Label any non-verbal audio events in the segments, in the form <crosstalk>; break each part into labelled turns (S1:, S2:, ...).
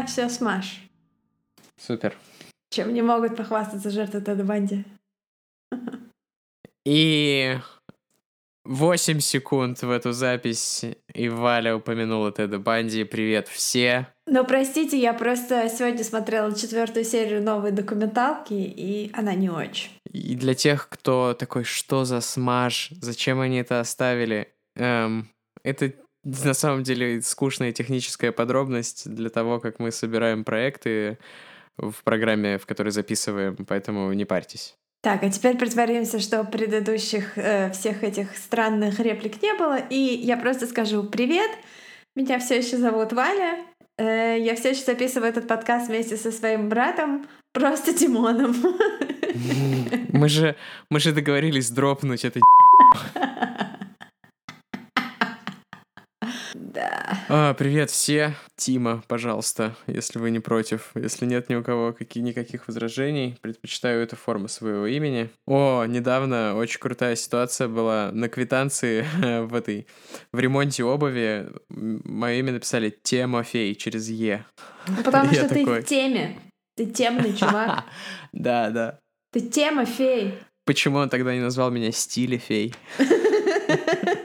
S1: меня все смаш.
S2: Супер.
S1: Чем не могут похвастаться жертвы Теда Банди.
S2: И 8 секунд в эту запись, и Валя упомянула Теда Банди. Привет все.
S1: Ну, простите, я просто сегодня смотрела четвертую серию новой документалки, и она не очень.
S2: И для тех, кто такой, что за смаж, зачем они это оставили, эм, это на самом деле скучная техническая подробность для того, как мы собираем проекты в программе, в которой записываем, поэтому не парьтесь.
S1: Так, а теперь притворимся, что предыдущих э, всех этих странных реплик не было, и я просто скажу привет. Меня все еще зовут Валя. Э, я все еще записываю этот подкаст вместе со своим братом, просто Тимоном. <laughs>
S2: Мы же, мы же договорились дропнуть это. <laughs> <laughs>
S1: Да.
S2: А, привет все. Тима, пожалуйста, если вы не против. Если нет ни у кого каких, никаких возражений, предпочитаю эту форму своего имени. О, недавно очень крутая ситуация была на квитанции <laughs> в этой, в ремонте обуви. Мое имя написали Тимофей через Е.
S1: Потому
S2: Я
S1: что ты в теме. Ты темный чувак. <laughs>
S2: Да, да.
S1: Ты тема фей.
S2: Почему он тогда не назвал меня Стилефей? <laughs>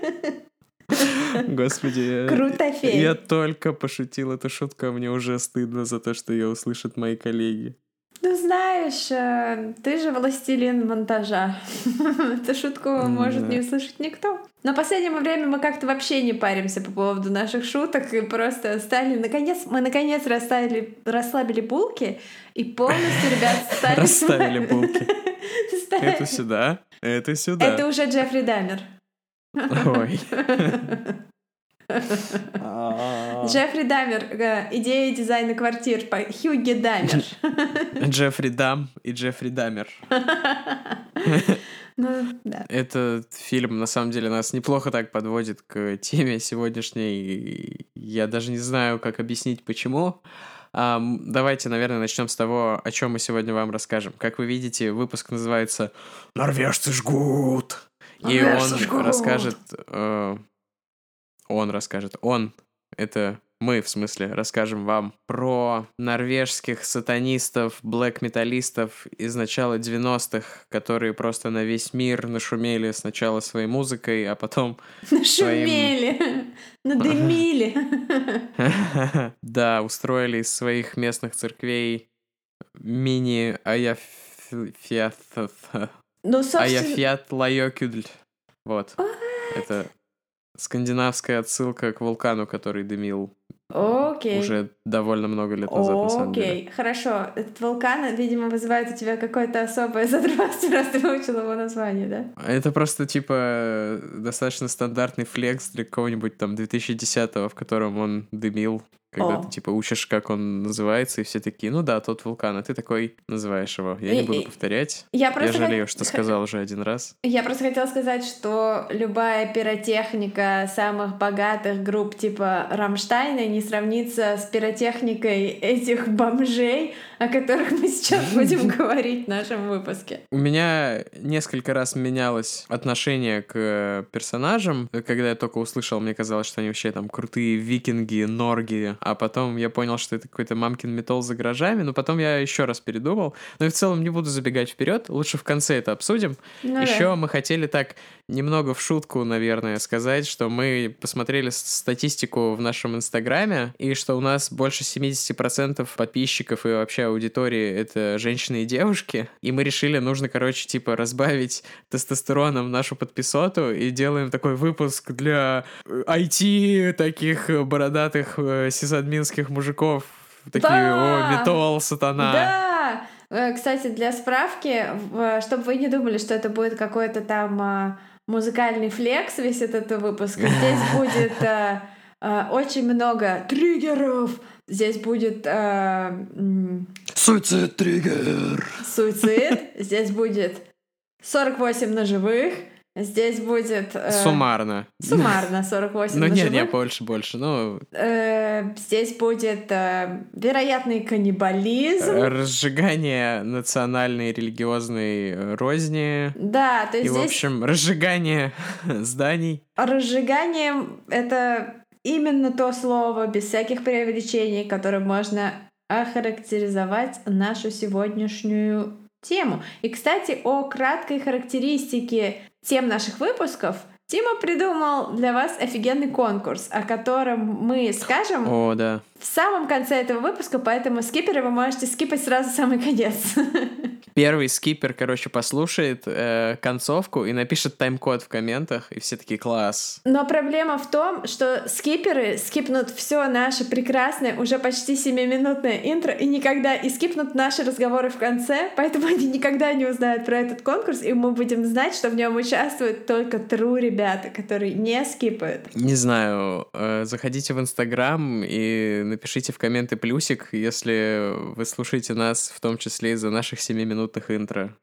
S2: Господи.
S1: Круто, фей.
S2: Я только пошутил эту шутку, а мне уже стыдно за то, что ее услышат мои коллеги.
S1: Ну, знаешь, э, ты же властелин монтажа. <laughs> Эту шутку может не услышать никто. Но в последнее время мы как-то вообще не паримся по поводу наших шуток и просто стали, наконец, мы наконец расставили, расслабили булки и полностью, ребят, <laughs> стали...
S2: Расставили булки. <laughs> Это сюда, это сюда.
S1: Это уже Джеффри Дамер.
S2: Ой.
S1: Джеффри Дамер. э, Идея дизайна квартир по Хьюги Дамер. <laughs>
S2: Джеффри Дам и Джеффри Дамер.
S1: Ну, да.
S2: Этот фильм, на самом деле, нас неплохо так подводит к теме сегодняшней. Я даже не знаю, как объяснить, почему. Давайте, наверное, начнем с того, о чем мы сегодня вам расскажем. Как вы видите, выпуск называется «Норвежцы жгут». И он расскажет... э, он расскажет. Он, это мы, в смысле, расскажем вам про норвежских сатанистов, блэк-металлистов из начала 90-х, которые просто на весь мир нашумели сначала своей музыкой, а потом <laughs>
S1: Нашумели, надымили. <laughs>
S2: Да, устроили из своих местных церквей мини аяфят
S1: Ну, собственно,
S2: аяфят лайокюдль. Вот. Это скандинавская отсылка к вулкану, который дымил
S1: окей.
S2: уже довольно много лет назад, на самом деле.
S1: Окей, хорошо. Этот вулкан, видимо, вызывает у тебя какое-то особое <laughs> задротство, раз ты выучил его название, да?
S2: Это просто, типа, достаточно стандартный флекс для какого-нибудь там 2010-го, в котором он дымил, когда
S1: О.
S2: ты, типа, учишь, как он называется, и все такие, ну да, тот вулкан, а ты такой называешь его. Я не
S1: И-
S2: буду
S1: и-
S2: повторять.
S1: Я
S2: Я жалею,
S1: хот-
S2: что сказал уже один раз.
S1: Я просто хотела сказать, что любая пиротехника самых богатых групп типа Рамштайна не сравнится с пиротехникой этих бомжей, о которых мы сейчас <laughs> будем говорить в нашем выпуске.
S2: У меня несколько раз менялось отношение к персонажам. Когда я только услышал, мне казалось, что они вообще там крутые викинги, норги, а потом я понял, что это какой-то мамкин металл за гаражами, но потом я еще раз передумал. Но и в целом не буду забегать вперед, лучше в конце это обсудим.
S1: Ну да.
S2: Еще мы хотели так немного в шутку, наверное, сказать, что мы посмотрели статистику в нашем инстаграме, и что у нас больше 70% подписчиков и вообще аудитории — это женщины и девушки, и мы решили, нужно, короче, типа разбавить тестостероном нашу подписоту и делаем такой выпуск для э, IT, таких э, бородатых э, сисадминских мужиков, такие,
S1: Да!
S2: о, металл, сатана.
S1: Да! Э, Кстати, для справки, чтобы вы не думали, что это будет какой-то там а, музыкальный флекс весь этот выпуск, <laughs> здесь будет а, а, очень много триггеров, здесь будет а, м,
S2: Суицид триггер.
S1: суицид, здесь будет 48 ножевых, здесь будет... э,
S2: Суммарно.
S1: Суммарно <laughs> 48
S2: Ну, нет, нет, больше, больше. Ну,
S1: Э, Здесь будет э, вероятный каннибализм.
S2: разжигание национальной религиозной розни.
S1: Да, то
S2: И,
S1: есть
S2: в
S1: здесь
S2: общем, разжигание <laughs> зданий.
S1: разжиганием это именно то слово, без всяких преувеличений, которым можно охарактеризовать нашу сегодняшнюю тему. И, кстати, о краткой характеристике тем наших выпусков — Тима придумал для вас офигенный конкурс, о котором мы скажем
S2: О, да.
S1: В самом конце этого выпуска, поэтому скиперы вы можете скипать сразу самый конец. <laughs>
S2: Первый скипер, короче, послушает э, концовку и напишет тайм-код в комментах, и все такие класс.
S1: Но проблема в том, что скиперы скипнут все наше прекрасное, уже почти 7-минутное интро и никогда и скипнут наши разговоры в конце, поэтому <laughs> они никогда не узнают про этот конкурс, и мы будем знать, что в нем участвуют только true ребята, которые не скипают.
S2: Не знаю, э, заходите в Инстаграм и напишите в комменты плюсик, если вы слушаете нас в том числе из-за наших 7-минутных интро.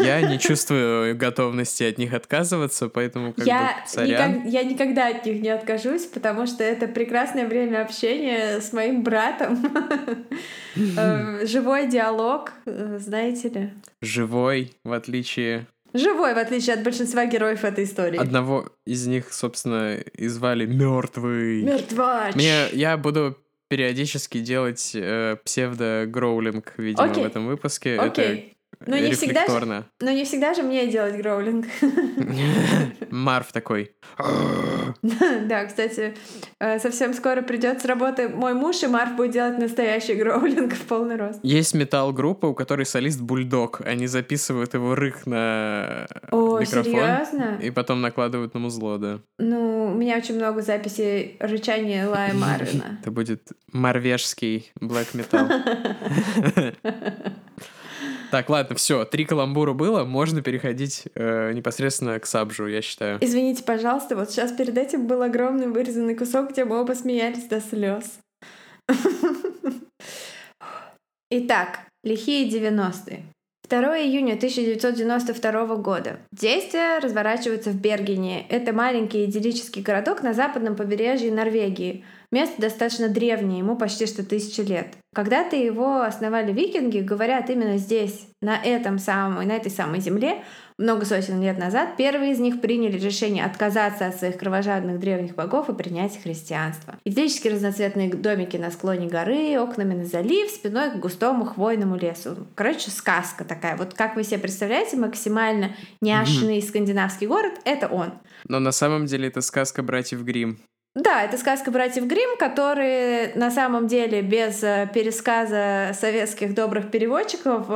S2: Я не чувствую готовности от них отказываться, поэтому как
S1: Я,
S2: бы сорян.
S1: никак- я никогда от них не откажусь, потому что это прекрасное время общения с моим братом. <laughs> Э, Живой диалог, э, знаете ли.
S2: Живой, в отличие
S1: Живой, в отличие от большинства героев этой истории.
S2: одного из них, собственно, и звали Мертвый.
S1: Мертвач.
S2: Мне я буду периодически делать э, псевдо-гроулинг, видимо,
S1: Окей.
S2: в этом выпуске.
S1: Окей.
S2: Это
S1: Но не всегда же-. Но не всегда же мне делать гроулинг. <laughs>
S2: Марв такой. <laughs>
S1: Да, кстати, э, совсем скоро придет с работы мой муж, и Марф будет делать настоящий гроулинг в полный рост.
S2: Есть металл-группа, у которой солист бульдог. Они записывают его рык на
S1: О,
S2: микрофон.
S1: серьезно?
S2: И потом накладывают на музло, да.
S1: Ну, у меня очень много записей рычания Лая <laughs> Марвина.
S2: Это будет марвежский блэк металл. Так, ладно, все, три каламбура было, можно переходить э, непосредственно к сабжу, я считаю.
S1: Извините, пожалуйста, вот сейчас перед этим был огромный вырезанный кусок, где мы оба смеялись до слез. Итак, лихие 90-е. 2 июня 1992 года. Действия разворачиваются в Бергене. Это маленький идиллический городок на западном побережье Норвегии. Место достаточно древнее, ему почти что тысячи лет. Когда-то его основали викинги, говорят, именно здесь, на этом самом, на этой самой земле, много сотен лет назад, первые из них приняли решение отказаться от своих кровожадных древних богов и принять христианство. Идиллические разноцветные домики на склоне горы, окнами на залив, спиной к густому хвойному лесу. Короче, сказка такая. Вот как вы себе представляете, максимально няшный скандинавский город — это он.
S2: Но на самом деле это сказка братьев Грим.
S1: Да, это сказка братьев Грим, которые на самом деле без э, пересказа советских добрых переводчиков...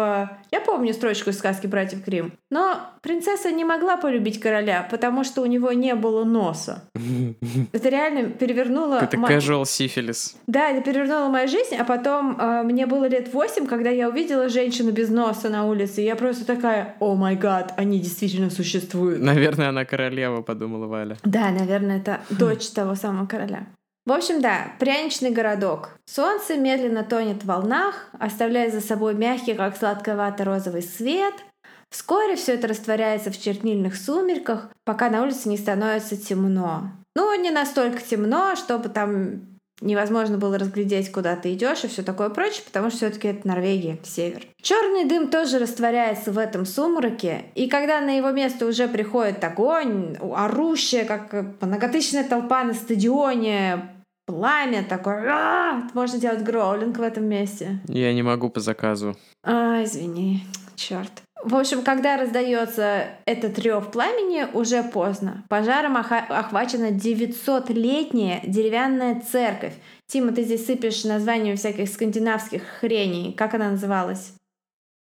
S1: Я помню строчку из сказки братьев Грим. Но принцесса не могла полюбить короля, потому что у него не было носа. <laughs> Это реально перевернуло...
S2: Это
S1: мо-
S2: casual сифилис.
S1: Да, это перевернуло мою жизнь, а потом э, мне было лет восемь, когда я увидела женщину без носа на улице, и я просто такая, о май гад, они действительно существуют.
S2: Наверное, она королева, подумала Валя.
S1: Да, наверное, это <laughs> дочь того самого короля. В общем, да, пряничный городок. Солнце медленно тонет в волнах, оставляя за собой мягкий, как сладковато-розовый свет. Вскоре все это растворяется в чернильных сумерках, пока на улице не становится темно. Ну, не настолько темно, чтобы там невозможно было разглядеть, куда ты идешь и все такое прочее, потому что все-таки это Норвегия, север. Черный дым тоже растворяется в этом сумраке, и когда на его место уже приходит огонь, орущая, как многотысячная толпа на стадионе, пламя такое, «А!» можно делать гроулинг в этом месте.
S2: Я не могу по заказу.
S1: А, извини, черт. В общем, когда раздается этот рев пламени, уже поздно. Пожаром охвачена 900-летняя деревянная церковь. Тима, ты здесь сыпешь названием всяких скандинавских хреней. Как она называлась?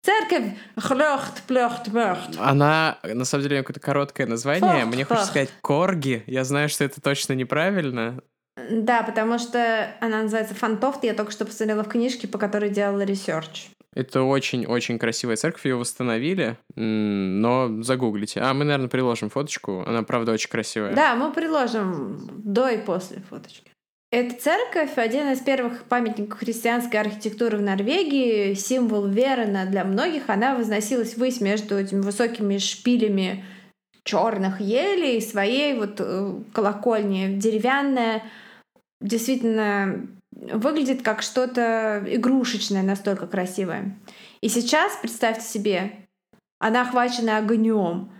S1: Церковь Хлёхт, плёхт, мёхт.
S2: Она, на самом деле, какое-то короткое название.
S1: Фах,
S2: Мне хочется
S1: фах.
S2: сказать корги. Я знаю, что это точно неправильно.
S1: Да, потому что она называется Фантофт. Я только что посмотрела в книжке, по которой делала research.
S2: Это очень-очень красивая церковь, ее восстановили, но загуглите. А, мы, наверное, приложим фоточку. Она, правда, очень красивая.
S1: Да, мы приложим до и после фоточки. Эта церковь — один из первых памятников христианской архитектуры в Норвегии, символ веры для многих. Она возносилась ввысь между этими высокими шпилями черных елей, своей вот э, колокольни, деревянная, действительно выглядит как что-то игрушечное, настолько красивое. И сейчас, представьте себе, она охвачена огнем.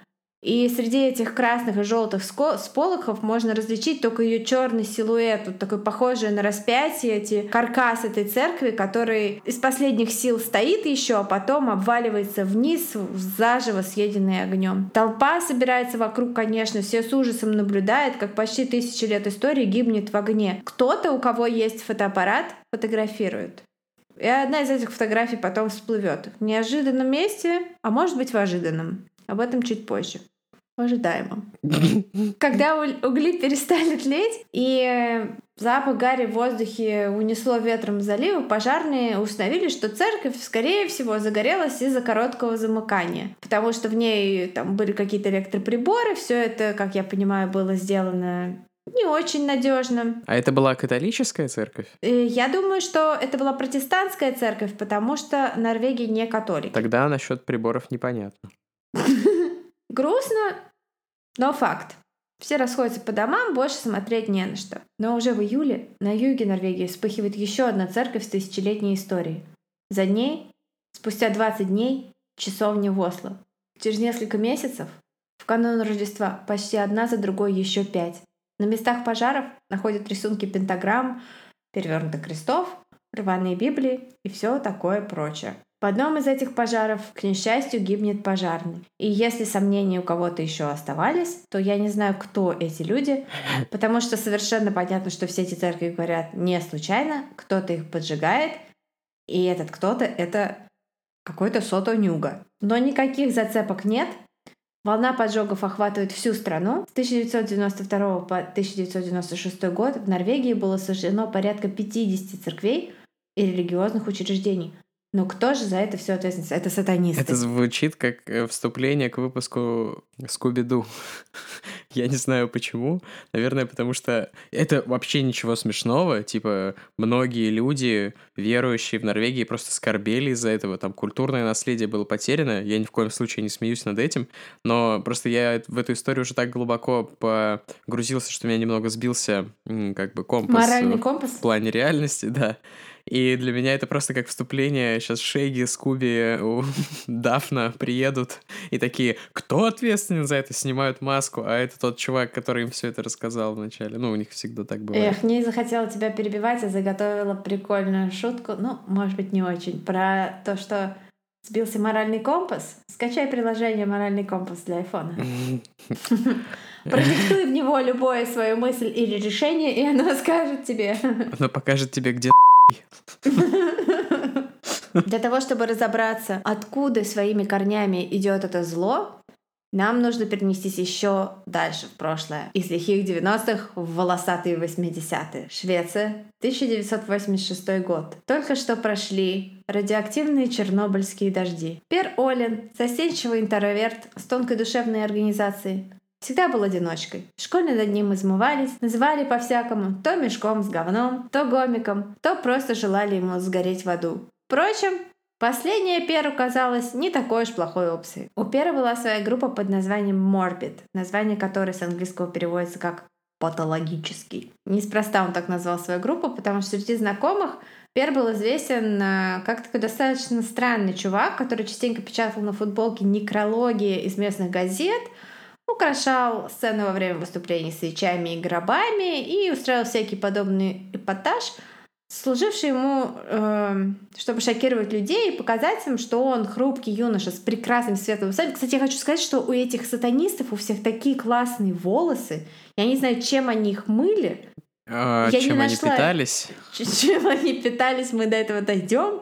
S1: И среди этих красных и желтых сполохов можно различить только ее черный силуэт, вот такой похожий на распятие, эти каркас этой церкви, который из последних сил стоит еще, а потом обваливается вниз, заживо съеденный огнем. Толпа собирается вокруг, конечно, все с ужасом наблюдают, как почти тысячи лет истории гибнет в огне. Кто-то, у кого есть фотоаппарат, фотографирует. И одна из этих фотографий потом всплывет в неожиданном месте, а может быть в ожиданном. Об этом чуть позже. Ожидаемо. Когда угли перестали тлеть и запах гари в воздухе унесло ветром залива, пожарные установили, что церковь, скорее всего, загорелась из-за короткого замыкания, потому что в ней там были какие-то электроприборы, все это, как я понимаю, было сделано не очень надежно.
S2: А это была католическая церковь?
S1: Э, я думаю, что это была протестантская церковь, потому что Норвегия не католик.
S2: Тогда насчет приборов непонятно. <laughs>
S1: Грустно, но факт. Все расходятся по домам, больше смотреть не на что. Но уже в июле на юге Норвегии вспыхивает еще одна церковь с тысячелетней историей. За ней, спустя 20 дней, часовня в Осло. Через несколько месяцев, в канун Рождества, почти одна за другой еще пять. На местах пожаров находят рисунки пентаграмм, перевернутых крестов, рваные Библии и все такое прочее. В одном из этих пожаров, к несчастью, гибнет пожарный. И если сомнения у кого-то еще оставались, то я не знаю, кто эти люди, потому что совершенно понятно, что все эти церкви говорят не случайно, кто-то их поджигает, и этот кто-то — это какой-то Сото Нюга. Но никаких зацепок нет, Волна поджогов охватывает всю страну. С 1992 по 1996 год в Норвегии было сожжено порядка 50 церквей и религиозных учреждений. Но кто же за это все ответственность? Это сатанисты.
S2: Это звучит как э, вступление к выпуску Скуби-Ду. <laughs> Я не знаю почему. Наверное, потому что это вообще ничего смешного. Типа, многие люди, верующие в Норвегии, просто скорбели из-за этого. Там культурное наследие было потеряно. Я ни в коем случае не смеюсь над этим. Но просто я в эту историю уже так глубоко погрузился, что меня немного сбился как бы компас.
S1: Моральный компас?
S2: В плане реальности, <laughs> да. И для меня это просто как вступление. Сейчас Шейги, Скуби, <laughs> Дафна приедут и такие, кто ответственен за это? Снимают маску, а это тот чувак, который им все это рассказал вначале. Ну, у них всегда так бывает.
S1: Эх, не захотела тебя перебивать, я заготовила прикольную шутку, ну, может быть, не очень, про то, что сбился моральный компас. Скачай приложение «Моральный компас» для айфона. <laughs> Продиктуй в него любое свою мысль или решение, и оно скажет тебе.
S2: Оно покажет тебе, где <laughs>
S1: Для того, чтобы разобраться, откуда своими корнями идет это зло, нам нужно перенестись еще дальше в прошлое. Из лихих 90-х в волосатые 80-е. Швеция, 1986 год. Только что прошли радиоактивные чернобыльские дожди. Пер Олен, застенчивый интроверт с тонкой душевной организацией, Всегда был одиночкой. В школе над ним измывались, называли по-всякому, то мешком с говном, то гомиком, то просто желали ему сгореть в аду. Впрочем, Последняя Перу казалась не такой уж плохой опцией. У Пера была своя группа под названием Morbid, название которой с английского переводится как патологический. Неспроста он так назвал свою группу, потому что среди знакомых Пер был известен э, как такой достаточно странный чувак, который частенько печатал на футболке некрологии из местных газет — украшал сцены во время выступлений свечами и гробами и устраивал всякий подобный эпатаж, служивший ему, э, чтобы шокировать людей и показать им, что он хрупкий юноша с прекрасным светлым волосами. Кстати, я хочу сказать, что у этих сатанистов у всех такие классные волосы. Я не знаю, чем они их мыли.
S2: А, я чем не нашла, они питались?
S1: Чем они питались, мы до этого дойдем.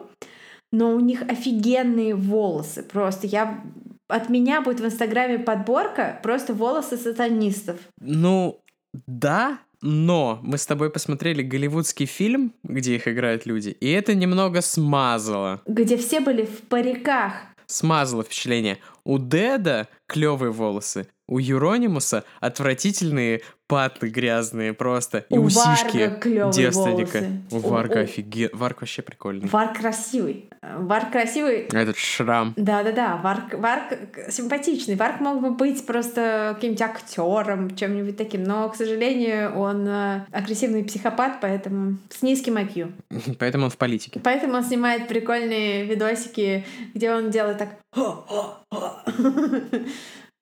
S1: Но у них офигенные волосы. Просто я от меня будет в Инстаграме подборка просто волосы сатанистов.
S2: Ну, да, но мы с тобой посмотрели голливудский фильм, где их играют люди, и это немного смазало.
S1: Где все были в париках.
S2: Смазало впечатление. У Деда клевые волосы, у Юронимуса отвратительные паты грязные просто. И у усишки девственника. У Варга офиген. Варг вообще прикольный.
S1: Варг красивый. Варг красивый.
S2: Этот шрам.
S1: Да-да-да. Варг, Варг симпатичный. Варг мог бы быть просто каким-нибудь актером, чем-нибудь таким. Но, к сожалению, он э, агрессивный психопат, поэтому с низким IQ. <laughs>
S2: Поэтому он в политике.
S1: Поэтому он снимает прикольные видосики, где он делает так <laughs>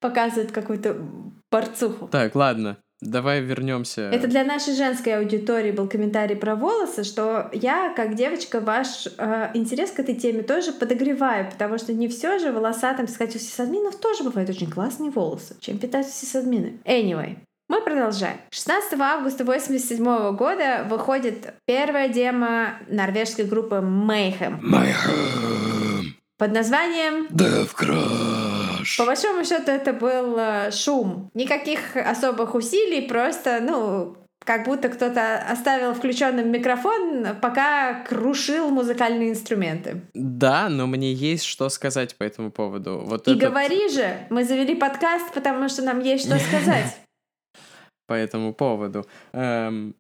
S1: показывает какую-то борцуху.
S2: Так, ладно. Давай вернемся.
S1: Это для нашей женской аудитории был комментарий про волосы, что я, как девочка, ваш э, интерес к этой теме тоже подогреваю, потому что не все же волосатым сказать, у сисадминов тоже бывают очень классные волосы. Чем питаются сисадмины? Anyway, мы продолжаем. 16 августа 1987 года выходит первая демо норвежской группы Mayhem.
S2: Mayhem.
S1: Под названием
S2: Death Crush.
S1: По большому счету это был э, шум. Никаких особых усилий, просто, ну, как будто кто-то оставил включенным микрофон, пока крушил музыкальные инструменты.
S2: Да, но мне есть что сказать по этому поводу. Вот
S1: И
S2: этот...
S1: говори же, мы завели подкаст, потому что нам есть что сказать. <laughs>
S2: По этому поводу. Эм,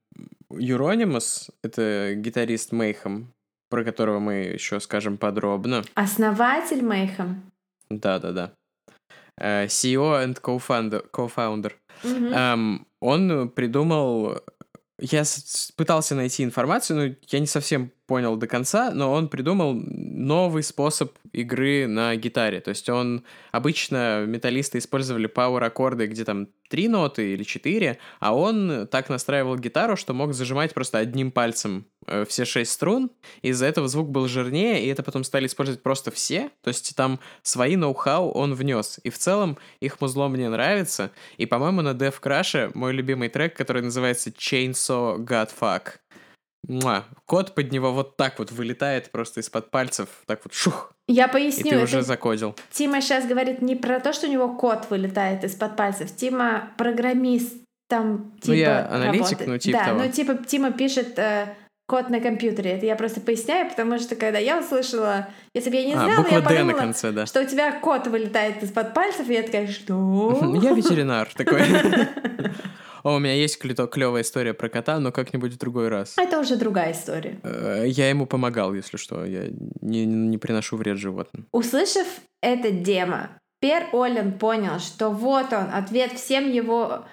S2: Юронимус, это гитарист Мейхам, про которого мы еще скажем подробно.
S1: Основатель Мейхам.
S2: Да-да-да. Uh, CEO and co-founder. co-founder. Mm-hmm. Um, он придумал... Я пытался найти информацию, но я не совсем понял до конца, но он придумал новый способ игры на гитаре. То есть он... Обычно металлисты использовали пауэр-аккорды, где там три ноты или четыре, а он так настраивал гитару, что мог зажимать просто одним пальцем э, все шесть струн. Из-за этого звук был жирнее, и это потом стали использовать просто все. То есть там свои ноу-хау он внес. И в целом их музло мне нравится. И, по-моему, на Death Crash мой любимый трек, который называется Chainsaw Godfuck. Муа. Код под него вот так вот вылетает просто из-под пальцев, так вот шух.
S1: Я поясню.
S2: И ты уже закодил.
S1: Тима сейчас говорит не про то, что у него код вылетает из-под пальцев. Тима программист там типа
S2: Ну я аналитик,
S1: работает.
S2: ну типа
S1: Да,
S2: того.
S1: ну типа Тима пишет э, код на компьютере. Это я просто поясняю, потому что когда я услышала, если бы я не знала,
S2: а, буква
S1: я
S2: «Д»
S1: подумала,
S2: на конце, да.
S1: что у тебя код вылетает из-под пальцев, и я такая, что? <laughs>
S2: Я ветеринар такой. <laughs> О, у меня есть клевая история про кота, но как-нибудь в другой раз.
S1: Это уже другая история.
S2: Э, Я ему помогал, если что. Я не, не приношу вред животным.
S1: Услышав это демо, Пер Олен понял, что вот он, ответ всем его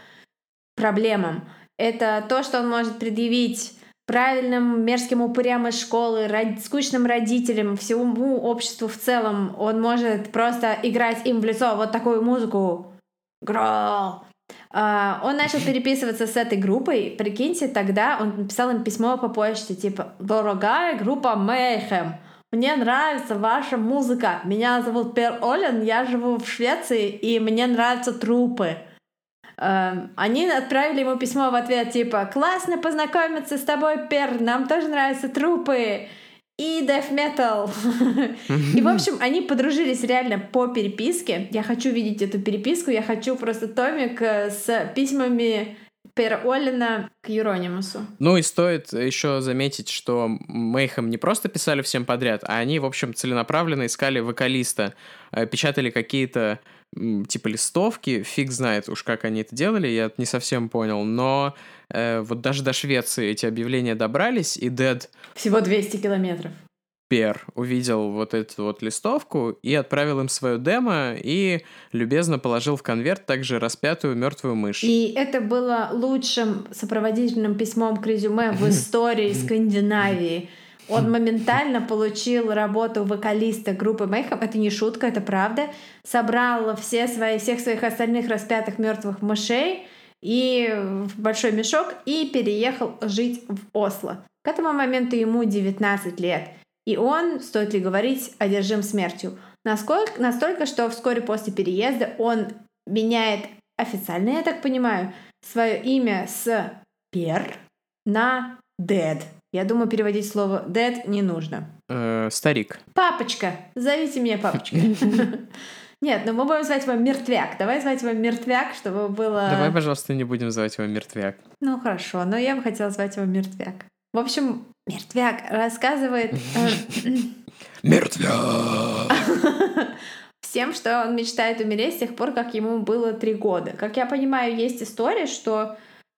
S1: проблемам. Это то, что он может предъявить правильным мерзким упырям из школы, род... скучным родителям, всему обществу в целом. Он может просто играть им в лицо вот такую музыку. Грол. Uh, он начал переписываться с этой группой. Прикиньте, тогда он написал им письмо по почте, типа «Дорогая группа Mayhem, мне нравится ваша музыка. Меня зовут Пер Олен, я живу в Швеции, и мне нравятся трупы». Uh, они отправили ему письмо в ответ, типа «Классно познакомиться с тобой, Пер, нам тоже нравятся трупы» и death metal. и, в общем, они подружились реально по переписке. Я хочу видеть эту переписку, я хочу просто томик э, с письмами Пера Оллина к Юронимусу.
S2: Ну и стоит еще заметить, что Мейхем не просто писали всем подряд, а они, в общем, целенаправленно искали вокалиста, э, печатали какие-то типа листовки, фиг знает уж как они это делали, я не совсем понял, но э, вот даже до Швеции эти объявления добрались, и Дед...
S1: Всего 200 километров.
S2: Пер увидел вот эту вот листовку и отправил им свою демо и любезно положил в конверт также распятую мертвую мышь.
S1: И это было лучшим сопроводительным письмом к резюме в <laughs> истории Скандинавии. Он моментально получил работу вокалиста группы Mayhem. Это не шутка, это правда. Собрал все свои, всех своих остальных распятых мертвых мышей и в большой мешок и переехал жить в Осло. К этому моменту ему 19 лет. И он, стоит ли говорить, одержим смертью. Насколько, настолько, что вскоре после переезда он меняет официально, я так понимаю, свое имя с Пер на Дед. Я думаю, переводить слово dead не нужно.
S2: Э, старик.
S1: Папочка. Зовите меня папочка. <laughs> Нет, ну мы будем звать его Мертвяк. Давай звать его Мертвяк, чтобы было...
S2: Давай, пожалуйста, не будем звать его Мертвяк.
S1: Ну хорошо, но я бы хотела звать его Мертвяк. В общем, Мертвяк рассказывает... э, <laughs>
S2: Мертвяк! <laughs>
S1: Всем, что он мечтает умереть с тех пор, как ему было три года. Как я понимаю, есть история, что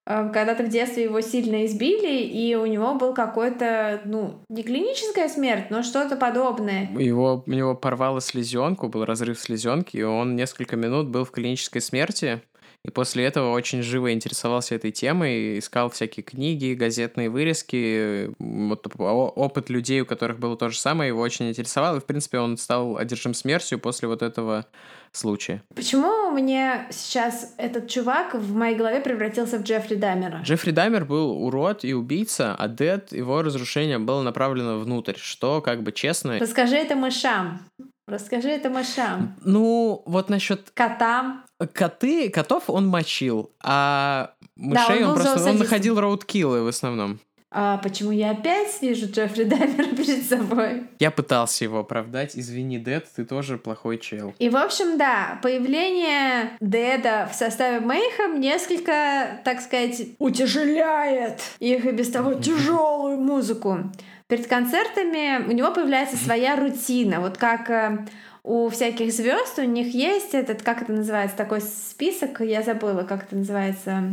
S1: когда-то в детстве его сильно избили, и у него был какой-то, ну, не клиническая смерть, но что-то подобное.
S2: Его, у него порвало слезенку, был разрыв слезенки, и он несколько минут был в клинической смерти. И после этого очень живо интересовался этой темой, искал всякие книги, газетные вырезки. Вот опыт людей, у которых было то же самое, его очень интересовал. И, в принципе, он стал одержим смертью после вот этого случая.
S1: Почему мне сейчас этот чувак в моей голове превратился в Джеффри Дамера?
S2: Джеффри Дамер был урод и убийца, а Дед, его разрушение было направлено внутрь, что, как бы, честно...
S1: Расскажи это мышам. Расскажи это мышам.
S2: Ну, вот насчет...
S1: Котам.
S2: Коты, котов он мочил, а мышей да, он, он просто... Он находил роудкиллы в основном.
S1: А почему я опять вижу Джеффри Даммера перед собой?
S2: Я пытался его оправдать. Извини, Дед, ты тоже плохой чел.
S1: И, в общем, да, появление Деда в составе Мейхам несколько, так сказать, утяжеляет их и без того <laughs> тяжелую музыку. Перед концертами у него появляется своя рутина. Вот как э, у всяких звезд у них есть этот, как это называется, такой список, я забыла, как это называется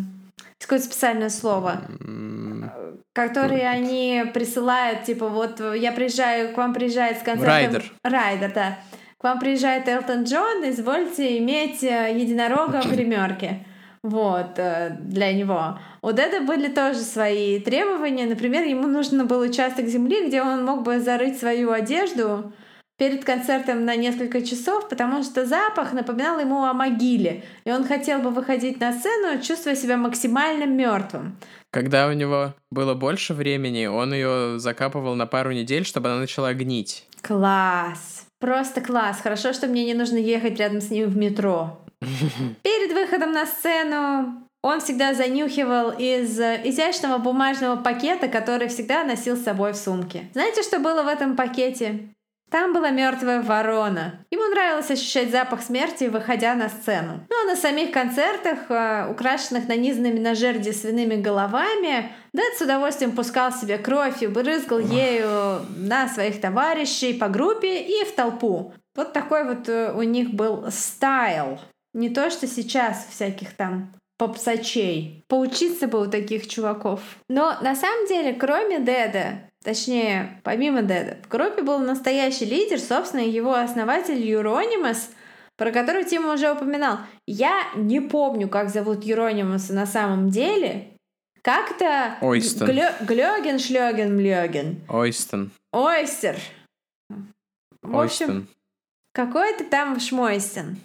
S1: какое-то специальное слово, которые они присылают, типа, вот я приезжаю, к вам приезжает с концертом...
S2: Райдер.
S1: Райдер, да. К вам приезжает Элтон Джон, извольте иметь э, единорога в гримерке. Вот, э, для него. Вот это были тоже свои требования. Например, ему нужно был участок земли, где он мог бы зарыть свою одежду, перед концертом на несколько часов, потому что запах напоминал ему о могиле, и он хотел бы выходить на сцену, чувствуя себя максимально мертвым.
S2: Когда у него было больше времени, он ее закапывал на пару недель, чтобы она начала гнить.
S1: Класс! Просто класс. Хорошо, что мне не нужно ехать рядом с ним в метро. <laughs> Перед выходом на сцену он всегда занюхивал из изящного бумажного пакета, который всегда носил с собой в сумке. Знаете, что было в этом пакете? Там была мертвая ворона. Ему нравилось ощущать запах смерти, выходя на сцену. Ну а на самих концертах, э, украшенных нанизанными на жерди свиными головами, Дэд с удовольствием пускал себе кровь и брызгал ею на своих товарищей по группе и в толпу. Вот такой вот э, у них был стайл. Не то, что сейчас всяких там попсачей. Поучиться бы у таких чуваков. Но на самом деле, кроме Деда, Точнее, помимо Деда, в группе был настоящий лидер, собственно, его основатель Юронимас, про которого Тима уже упоминал. Я не помню, как зовут Юронимаса на самом деле. Как-то...
S2: Ойстон.
S1: Глё... Глёген, Шлёген, Млёген.
S2: Ойстон.
S1: Ойстер. В общем, какой-то там Шмойстен.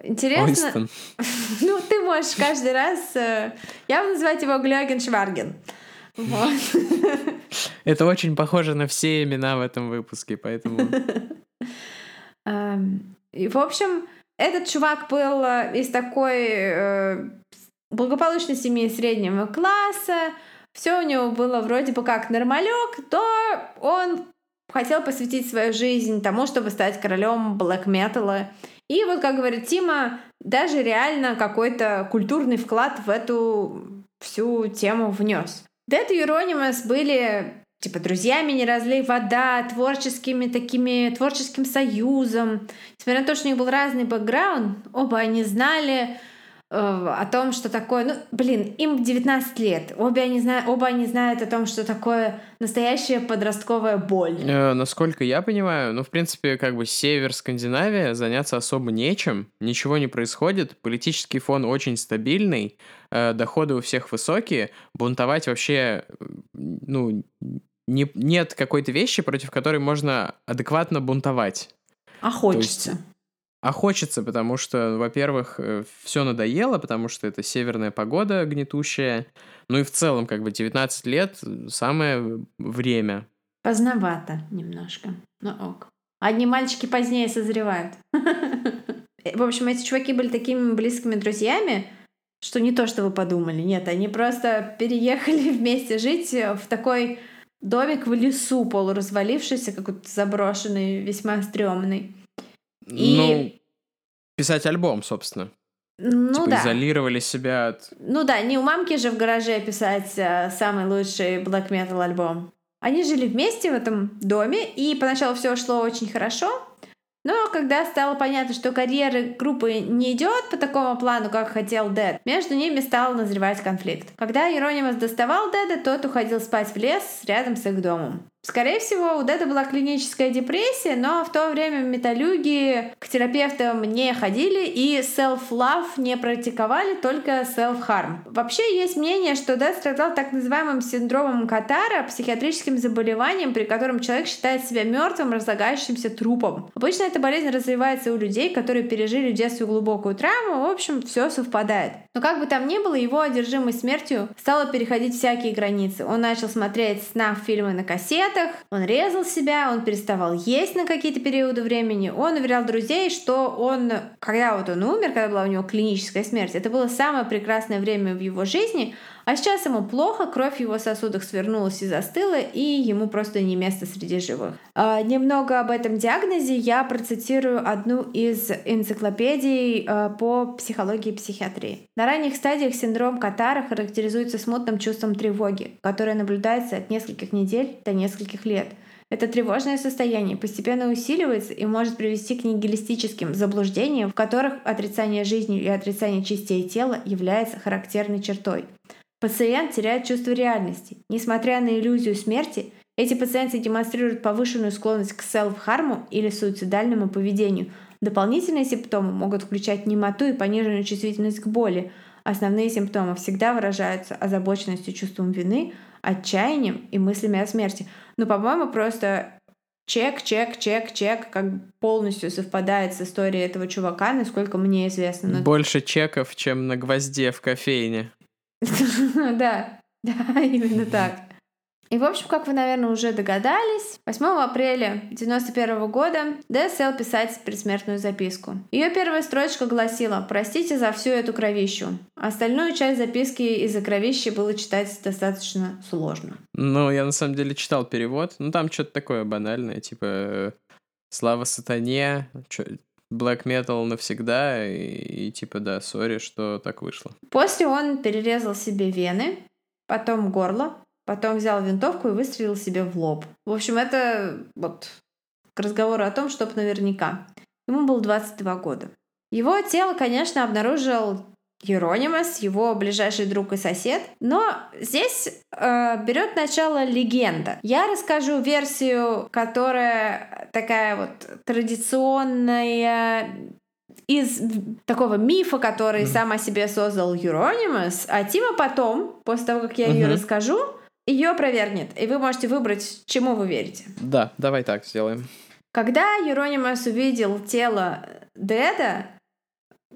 S1: Интересно. Ойстон. <laughs> ну, ты можешь каждый раз... Э, я буду называть его Глёген Шварген.
S2: Это очень похоже на все имена в этом выпуске, поэтому...
S1: Эм, и, в общем, этот чувак был э, из такой э, благополучной семьи среднего класса, все у него было вроде бы как нормалек, то он хотел посвятить свою жизнь тому, чтобы стать королем блэк металла. И вот, как говорит Тима, даже реально какой-то культурный вклад в эту всю тему внес. Дэд и Юронимас были типа друзьями не разлей вода, творческими такими, творческим союзом. Несмотря на то, что у них был разный бэкграунд, оба они знали о том, что такое... Ну, блин, им 19 лет. Обе они, знают, оба они знают о том, что такое настоящая подростковая боль.
S2: Э, насколько я понимаю, ну, в принципе, как бы север Скандинавия заняться особо нечем. Ничего не происходит. Политический фон очень стабильный. Э, доходы у всех высокие. Бунтовать вообще, ну, не, нет какой-то вещи, против которой можно адекватно бунтовать.
S1: А хочется. Есть,
S2: а хочется, потому что, во-первых, э, все надоело, потому что это северная погода гнетущая. Ну и в целом, как бы 19 лет — самое время.
S1: Поздновато немножко, но ок. Одни мальчики позднее созревают. <laughs> В общем, эти чуваки были такими близкими друзьями, что не то, что вы подумали. Нет, они просто переехали <laughs> вместе жить в такой домик в лесу, полуразвалившийся, какой-то заброшенный, весьма стрёмный.
S2: И... Ну, писать альбом, собственно.
S1: Ну
S2: типа
S1: да.
S2: изолировали себя от...
S1: Ну да, не у мамки же в гараже писать а, самый лучший black metal альбом. Они жили вместе в этом доме, и поначалу все шло очень хорошо, но когда стало понятно, что карьера группы не идет по такому плану, как хотел Дед, между ними стал назревать конфликт. Когда Еронимас доставал Деда, тот уходил спать в лес рядом с их домом. Скорее всего, у Деда была клиническая депрессия, но в то время металюги к терапевтам не ходили и self-love не практиковали, только self-harm. Вообще есть мнение, что Дед страдал так называемым синдромом Катара, психиатрическим заболеванием, при котором человек считает себя мертвым, разлагающимся трупом. Обычно эта болезнь развивается у людей, которые пережили в детстве глубокую травму. В общем, все совпадает. Но как бы там ни было, его одержимость смертью стала переходить всякие границы. Он начал смотреть сна фильмы на кассет, диетах, он резал себя, он переставал есть на какие-то периоды времени. Он уверял друзей, что он, когда вот он умер, когда была у него клиническая смерть, это было самое прекрасное время в его жизни, а сейчас ему плохо, кровь в его сосудах свернулась и застыла, и ему просто не место среди живых. А, немного об этом диагнозе я процитирую одну из энциклопедий а, по психологии и психиатрии. На ранних стадиях синдром Катара характеризуется смутным чувством тревоги, которое наблюдается от нескольких недель до нескольких лет. Это тревожное состояние постепенно усиливается и может привести к нигилистическим заблуждениям, в которых отрицание жизни и отрицание частей тела является характерной чертой. Пациент теряет чувство реальности. Несмотря на иллюзию смерти, эти пациенты демонстрируют повышенную склонность к селф-харму или суицидальному поведению. Дополнительные симптомы могут включать немоту и пониженную чувствительность к боли. Основные симптомы всегда выражаются озабоченностью чувством вины, отчаянием и мыслями о смерти. Но, по-моему, просто чек, чек, чек, чек, как полностью совпадает с историей этого чувака, насколько мне известно.
S2: Но... Больше чеков, чем на гвозде в кофейне. <laughs>
S1: Да, да, именно так. И, в общем, как вы, наверное, уже догадались, 8 апреля 91 года Дэ сел писать предсмертную записку. Ее первая строчка гласила «Простите за всю эту кровищу». Остальную часть записки из-за кровищи было читать достаточно сложно.
S2: Ну, я на самом деле читал перевод. Ну, там что-то такое банальное, типа «Слава сатане», black metal навсегда, и, и типа, да, сори, что так вышло.
S1: После он перерезал себе вены, потом горло, потом взял винтовку и выстрелил себе в лоб. В общем, это вот к разговору о том, чтоб наверняка. Ему было 22 года. Его тело, конечно, обнаружил Еронимас, его ближайший друг и сосед. Но здесь э, берет начало легенда. Я расскажу версию, которая такая вот традиционная из такого мифа, который mm. сам о себе создал Еронимас, а Тима потом, после того, как я mm-hmm. ее расскажу, ее опровергнет, и вы можете выбрать, чему вы верите.
S2: Да, давай так сделаем.
S1: Когда Еронимас увидел тело Деда,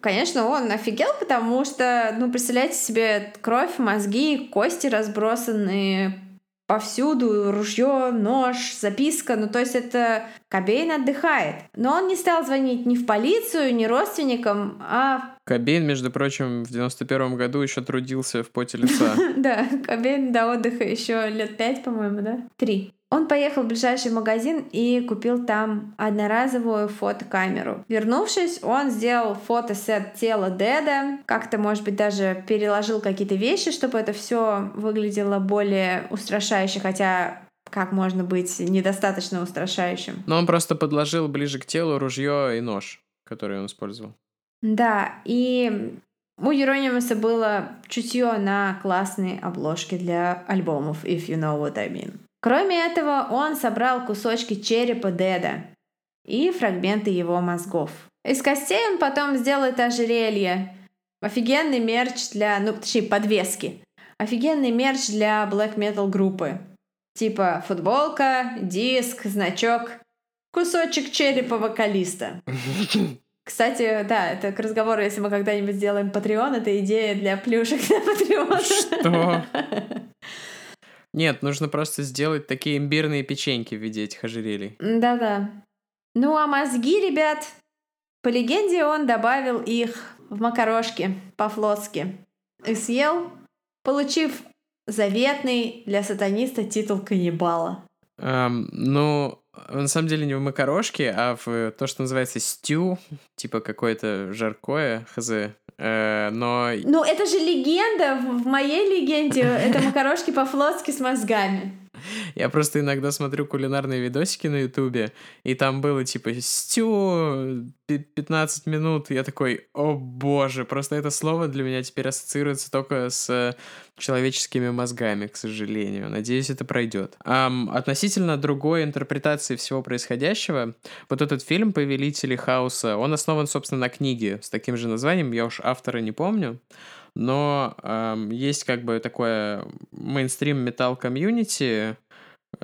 S1: Конечно, он офигел, потому что, ну, представляете себе, кровь, мозги, кости разбросанные повсюду, ружье, нож, записка, ну то есть это Кобейн отдыхает. Но он не стал звонить ни в полицию, ни родственникам, а...
S2: Кобейн, между прочим, в 91 году еще трудился в поте лица. <laughs>
S1: Да, Кобейн до отдыха еще лет пять, по-моему, да? Три. Он поехал в ближайший магазин и купил там одноразовую фотокамеру. Вернувшись, он сделал фотосет тела Деда, как-то, может быть, даже переложил какие-то вещи, чтобы это все выглядело более устрашающе, хотя как можно быть недостаточно устрашающим.
S2: Но он просто подложил ближе к телу ружье и нож, который он использовал.
S1: Да, и у Еронимуса было чутье на классные обложки для альбомов, if you know what I mean. Кроме этого, он собрал кусочки черепа Деда и фрагменты его мозгов. Из костей он потом сделает ожерелье, офигенный мерч для, ну, точнее, подвески, офигенный мерч для black metal группы. Типа футболка, диск, значок, кусочек черепа вокалиста. <laughs> Кстати, да, это к разговору, если мы когда-нибудь сделаем Patreon, это идея для плюшек на Patreon.
S2: Что? <laughs> Нет, нужно просто сделать такие имбирные печеньки в виде этих ожерелий.
S1: Да-да. Ну а мозги, ребят, по легенде он добавил их в макарошки по-флотски и съел, получив заветный для сатаниста титул каннибала.
S2: Эм, ну, на самом деле не в макарошке, а в то, что называется стю, типа какое-то жаркое, хз. Э, но...
S1: Ну, это же легенда. В моей легенде <laughs> это макарошки по-флотски с мозгами. <laughs>
S2: Я просто иногда смотрю кулинарные видосики на Ютубе, и там было типа стю 15 минут. Я такой, о боже, просто это слово для меня теперь ассоциируется только с человеческими мозгами, к сожалению. Надеюсь, это пройдет. Um, относительно другой интерпретации всего происходящего, вот этот фильм «Повелители хаоса», он основан, собственно, на книге с таким же названием, я уж автора не помню, но эм, есть как бы такое мейнстрим метал комьюнити,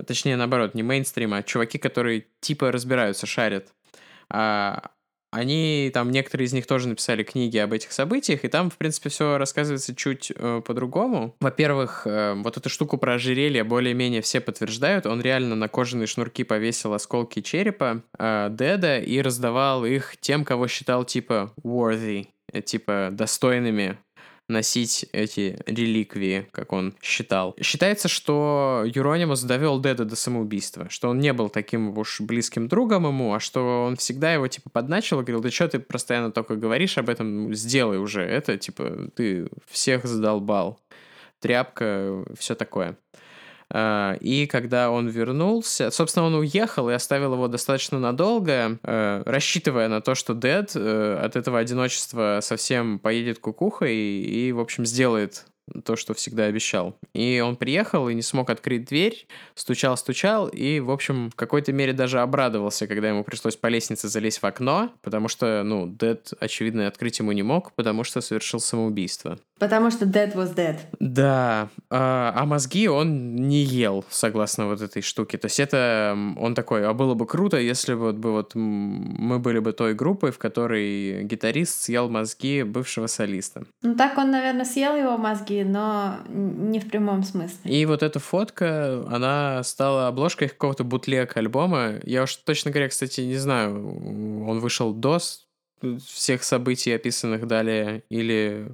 S2: точнее наоборот, не мейнстрим, а чуваки, которые типа разбираются, шарят. А, они там, некоторые из них тоже написали книги об этих событиях, и там, в принципе, все рассказывается чуть э, по-другому. Во-первых, э, вот эту штуку про ожерелье более-менее все подтверждают. Он реально на кожаные шнурки повесил осколки черепа э, Деда и раздавал их тем, кого считал типа worthy, э, типа достойными носить эти реликвии, как он считал. Считается, что Юронимус довел Деда до самоубийства, что он не был таким уж близким другом ему, а что он всегда его, типа, подначил и говорил, да что ты постоянно только говоришь об этом, сделай уже это, типа, ты всех задолбал. Тряпка, все такое. А, и когда он вернулся, собственно, он уехал и оставил его достаточно надолго, э, рассчитывая на то, что Дед э, от этого одиночества совсем поедет кукухой и, в общем, сделает то, что всегда обещал. И он приехал и не смог открыть дверь, стучал-стучал, и, в общем, в какой-то мере даже обрадовался, когда ему пришлось по лестнице залезть в окно, потому что, ну, Дед, очевидно, открыть ему не мог, потому что совершил самоубийство.
S1: Потому что Dead was dead.
S2: Да, а, а мозги он не ел, согласно вот этой штуке. То есть это он такой, а было бы круто, если вот бы вот мы были бы той группой, в которой гитарист съел мозги бывшего солиста.
S1: Ну так он, наверное, съел его мозги, но не в прямом смысле.
S2: И вот эта фотка, она стала обложкой какого-то бутлег альбома. Я уж точно говоря, кстати, не знаю, он вышел до всех событий, описанных далее, или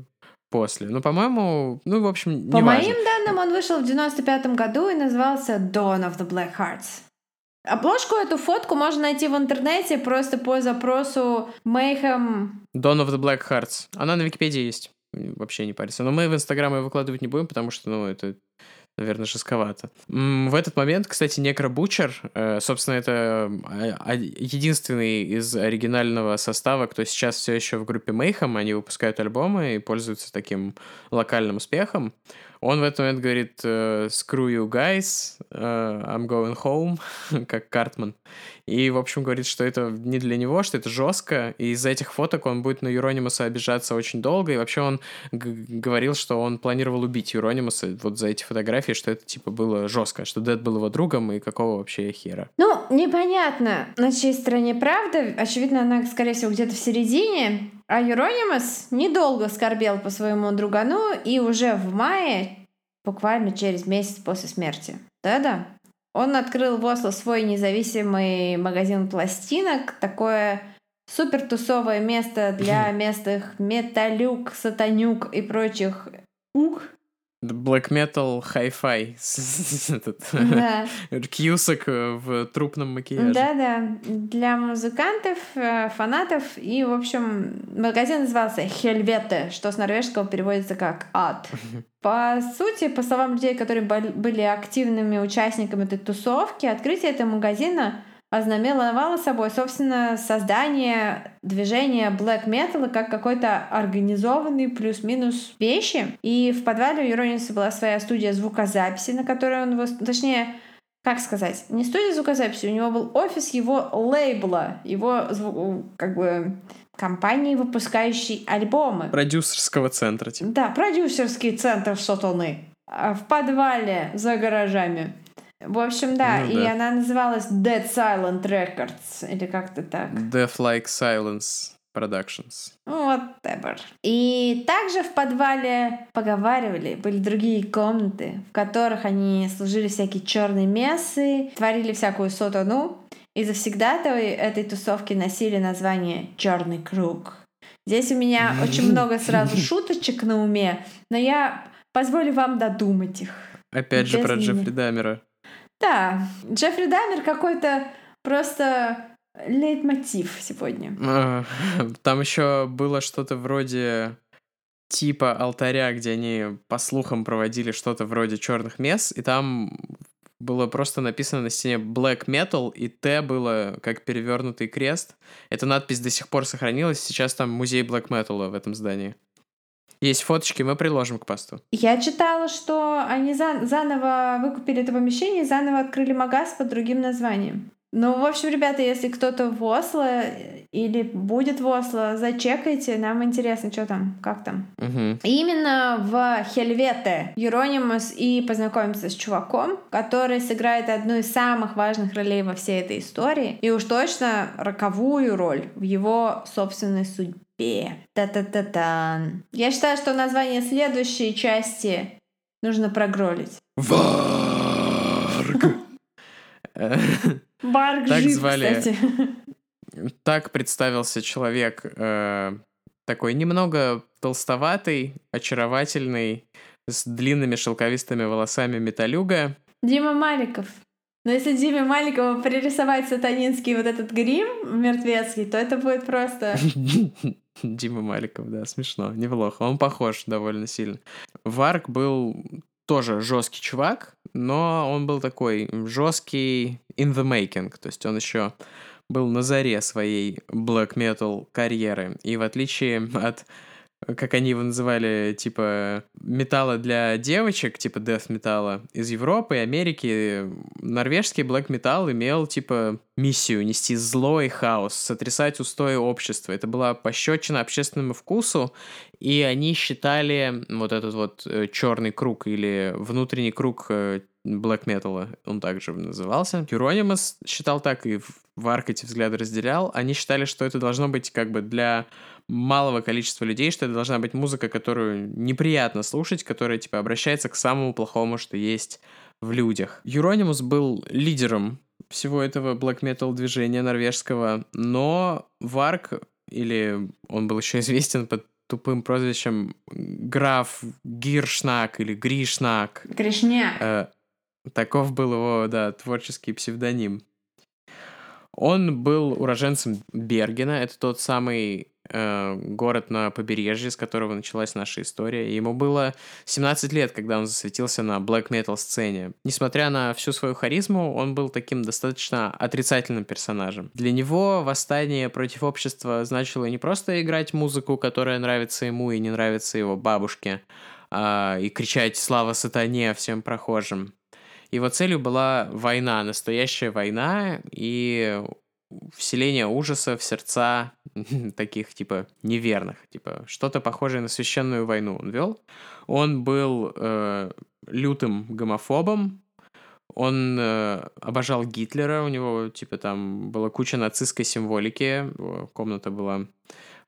S2: после. Ну, по-моему, ну, в общем,
S1: По моим данным, он вышел в 95 году и назывался Dawn of the Black Hearts. Обложку эту фотку можно найти в интернете просто по запросу Mayhem.
S2: Dawn of the Black Hearts. Она на Википедии есть. Вообще не парится. Но мы в Инстаграм ее выкладывать не будем, потому что, ну, это наверное, жестковато. В этот момент, кстати, Некробучер, э, собственно, это а, единственный из оригинального состава, кто сейчас все еще в группе Mayhem, они выпускают альбомы и пользуются таким локальным успехом. Он в этот момент говорит э, «Screw you guys, uh, I'm going home», <laughs> как Картман. И, в общем, говорит, что это не для него, что это жестко, и из-за этих фоток он будет на Юронимуса обижаться очень долго, и вообще он говорил, что он планировал убить Юронимуса вот за эти фотографии, что это, типа, было жестко, что Дэд был его другом, и какого вообще хера.
S1: Ну, непонятно, на чьей стороне правда. Очевидно, она, скорее всего, где-то в середине. А Юронимус недолго скорбел по своему другану, и уже в мае, буквально через месяц после смерти. Да-да. Он открыл в Осло свой независимый магазин пластинок, такое супер тусовое место для <laughs> местных металюк, сатанюк и прочих ух,
S2: Black Metal Hi-Fi. Да. <laughs> Кьюсак э, в трупном макияже.
S1: Да-да. Для музыкантов, э, фанатов. И, в общем, магазин назывался Хельвете, что с норвежского переводится как «ад». <laughs> По сути, по словам людей, которые были активными участниками этой тусовки, открытие этого магазина — ознаменовало собой, собственно, создание движения black metal как какой-то организованный плюс-минус вещи. И в подвале у Юрониса была своя студия звукозаписи, на которой он... Точнее, как сказать, не студия звукозаписи, у него был офис его лейбла, его как бы компании, выпускающей альбомы.
S2: Продюсерского центра.
S1: Типа. Да, продюсерский центр сатаны. А в подвале за гаражами. В общем, да, ну, и да. она называлась Dead Silent Records, или как-то так.
S2: Death Like Silence Productions.
S1: Whatever. И также в подвале поговаривали, были другие комнаты, в которых они служили всякие черные мессы, творили всякую сотану, и завсегда-то этой тусовки носили название «Черный круг». Здесь у меня очень много <laughs> сразу шуточек на уме, но я позволю вам додумать их.
S2: Опять же про Джеффри Дамера.
S1: Да, Джеффри Дамер какой-то просто лейтмотив сегодня. А,
S2: там еще было что-то вроде типа алтаря, где они, по слухам, проводили что-то вроде черных мес, и там было просто написано на стене Black Metal, и Т было как перевернутый крест. Эта надпись до сих пор сохранилась, сейчас там музей Black Metal в этом здании. Есть фоточки, мы приложим к посту.
S1: Я читала, что они за- заново выкупили это помещение и заново открыли магаз под другим названием. Ну, в общем, ребята, если кто-то в Осло или будет в Осло, зачекайте, нам интересно, что там, как там.
S2: Угу.
S1: Именно в Хельвете Юронимус и познакомимся с чуваком, который сыграет одну из самых важных ролей во всей этой истории, и уж точно роковую роль в его собственной судьбе. Та-та-та-та. Я считаю, что название следующей части нужно прогролить.
S2: Варг. <laughs>
S1: Барк
S2: Так
S1: жив,
S2: звали-
S1: кстати.
S2: Так представился человек э, такой немного толстоватый, очаровательный, с длинными шелковистыми волосами металюга.
S1: Дима Маликов. Но если Диме Маликову пририсовать сатанинский вот этот грим мертвецкий, то это будет просто... <laughs>
S2: Дима Маликов, да, смешно, неплохо. Он похож довольно сильно. Варк был тоже жесткий чувак, но он был такой жесткий in the making, то есть он еще был на заре своей black metal карьеры. И в отличие от, как они его называли, типа металла для девочек, типа death металла из Европы и Америки, норвежский black metal имел типа миссию нести зло и хаос, сотрясать устои общества. Это была пощечина общественному вкусу, и они считали вот этот вот черный круг или внутренний круг э, black metal, он также назывался. Юронимус считал так, и в Арк эти взгляды разделял. Они считали, что это должно быть как бы для малого количества людей, что это должна быть музыка, которую неприятно слушать, которая типа обращается к самому плохому, что есть в людях. Юронимус был лидером всего этого black metal движения норвежского, но Варк, или он был еще известен под тупым прозвищем граф Гиршнак или Гришнак.
S1: Гришняк.
S2: Э, таков был его, да, творческий псевдоним. Он был уроженцем Бергена, это тот самый город на побережье, с которого началась наша история. Ему было 17 лет, когда он засветился на black metal сцене. Несмотря на всю свою харизму, он был таким достаточно отрицательным персонажем. Для него восстание против общества значило не просто играть музыку, которая нравится ему и не нравится его бабушке, а, и кричать «Слава сатане!» всем прохожим. Его целью была война, настоящая война и вселение ужаса в сердца <laughs> таких, типа, неверных. Типа, что-то похожее на священную войну он вел. Он был э, лютым гомофобом, он э, обожал Гитлера, у него, типа, там была куча нацистской символики, комната была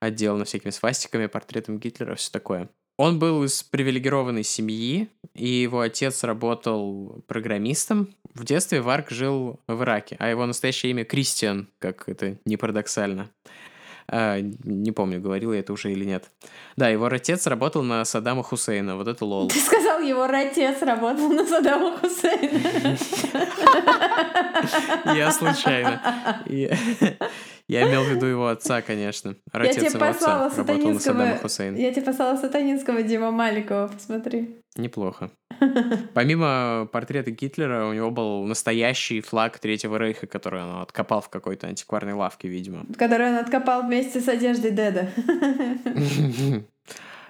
S2: отделана всякими свастиками, портретом Гитлера, все такое. Он был из привилегированной семьи, и его отец работал программистом. В детстве Варк жил в Ираке, а его настоящее имя Кристиан, как это не парадоксально. А, не помню, говорил я это уже или нет. Да, его отец работал на Саддама Хусейна, вот это лол.
S1: Ты сказал, его отец работал на Саддама Хусейна. <laughs>
S2: Я случайно. Я имел в виду его отца, конечно.
S1: Я тебе
S2: отца
S1: послала сатанинского... Я тебе послала сатанинского Дима Маликова, посмотри.
S2: Неплохо. <laughs> Помимо портрета Гитлера, у него был настоящий флаг Третьего Рейха, который он откопал в какой-то антикварной лавке, видимо.
S1: Который он откопал вместе с одеждой Деда. <laughs>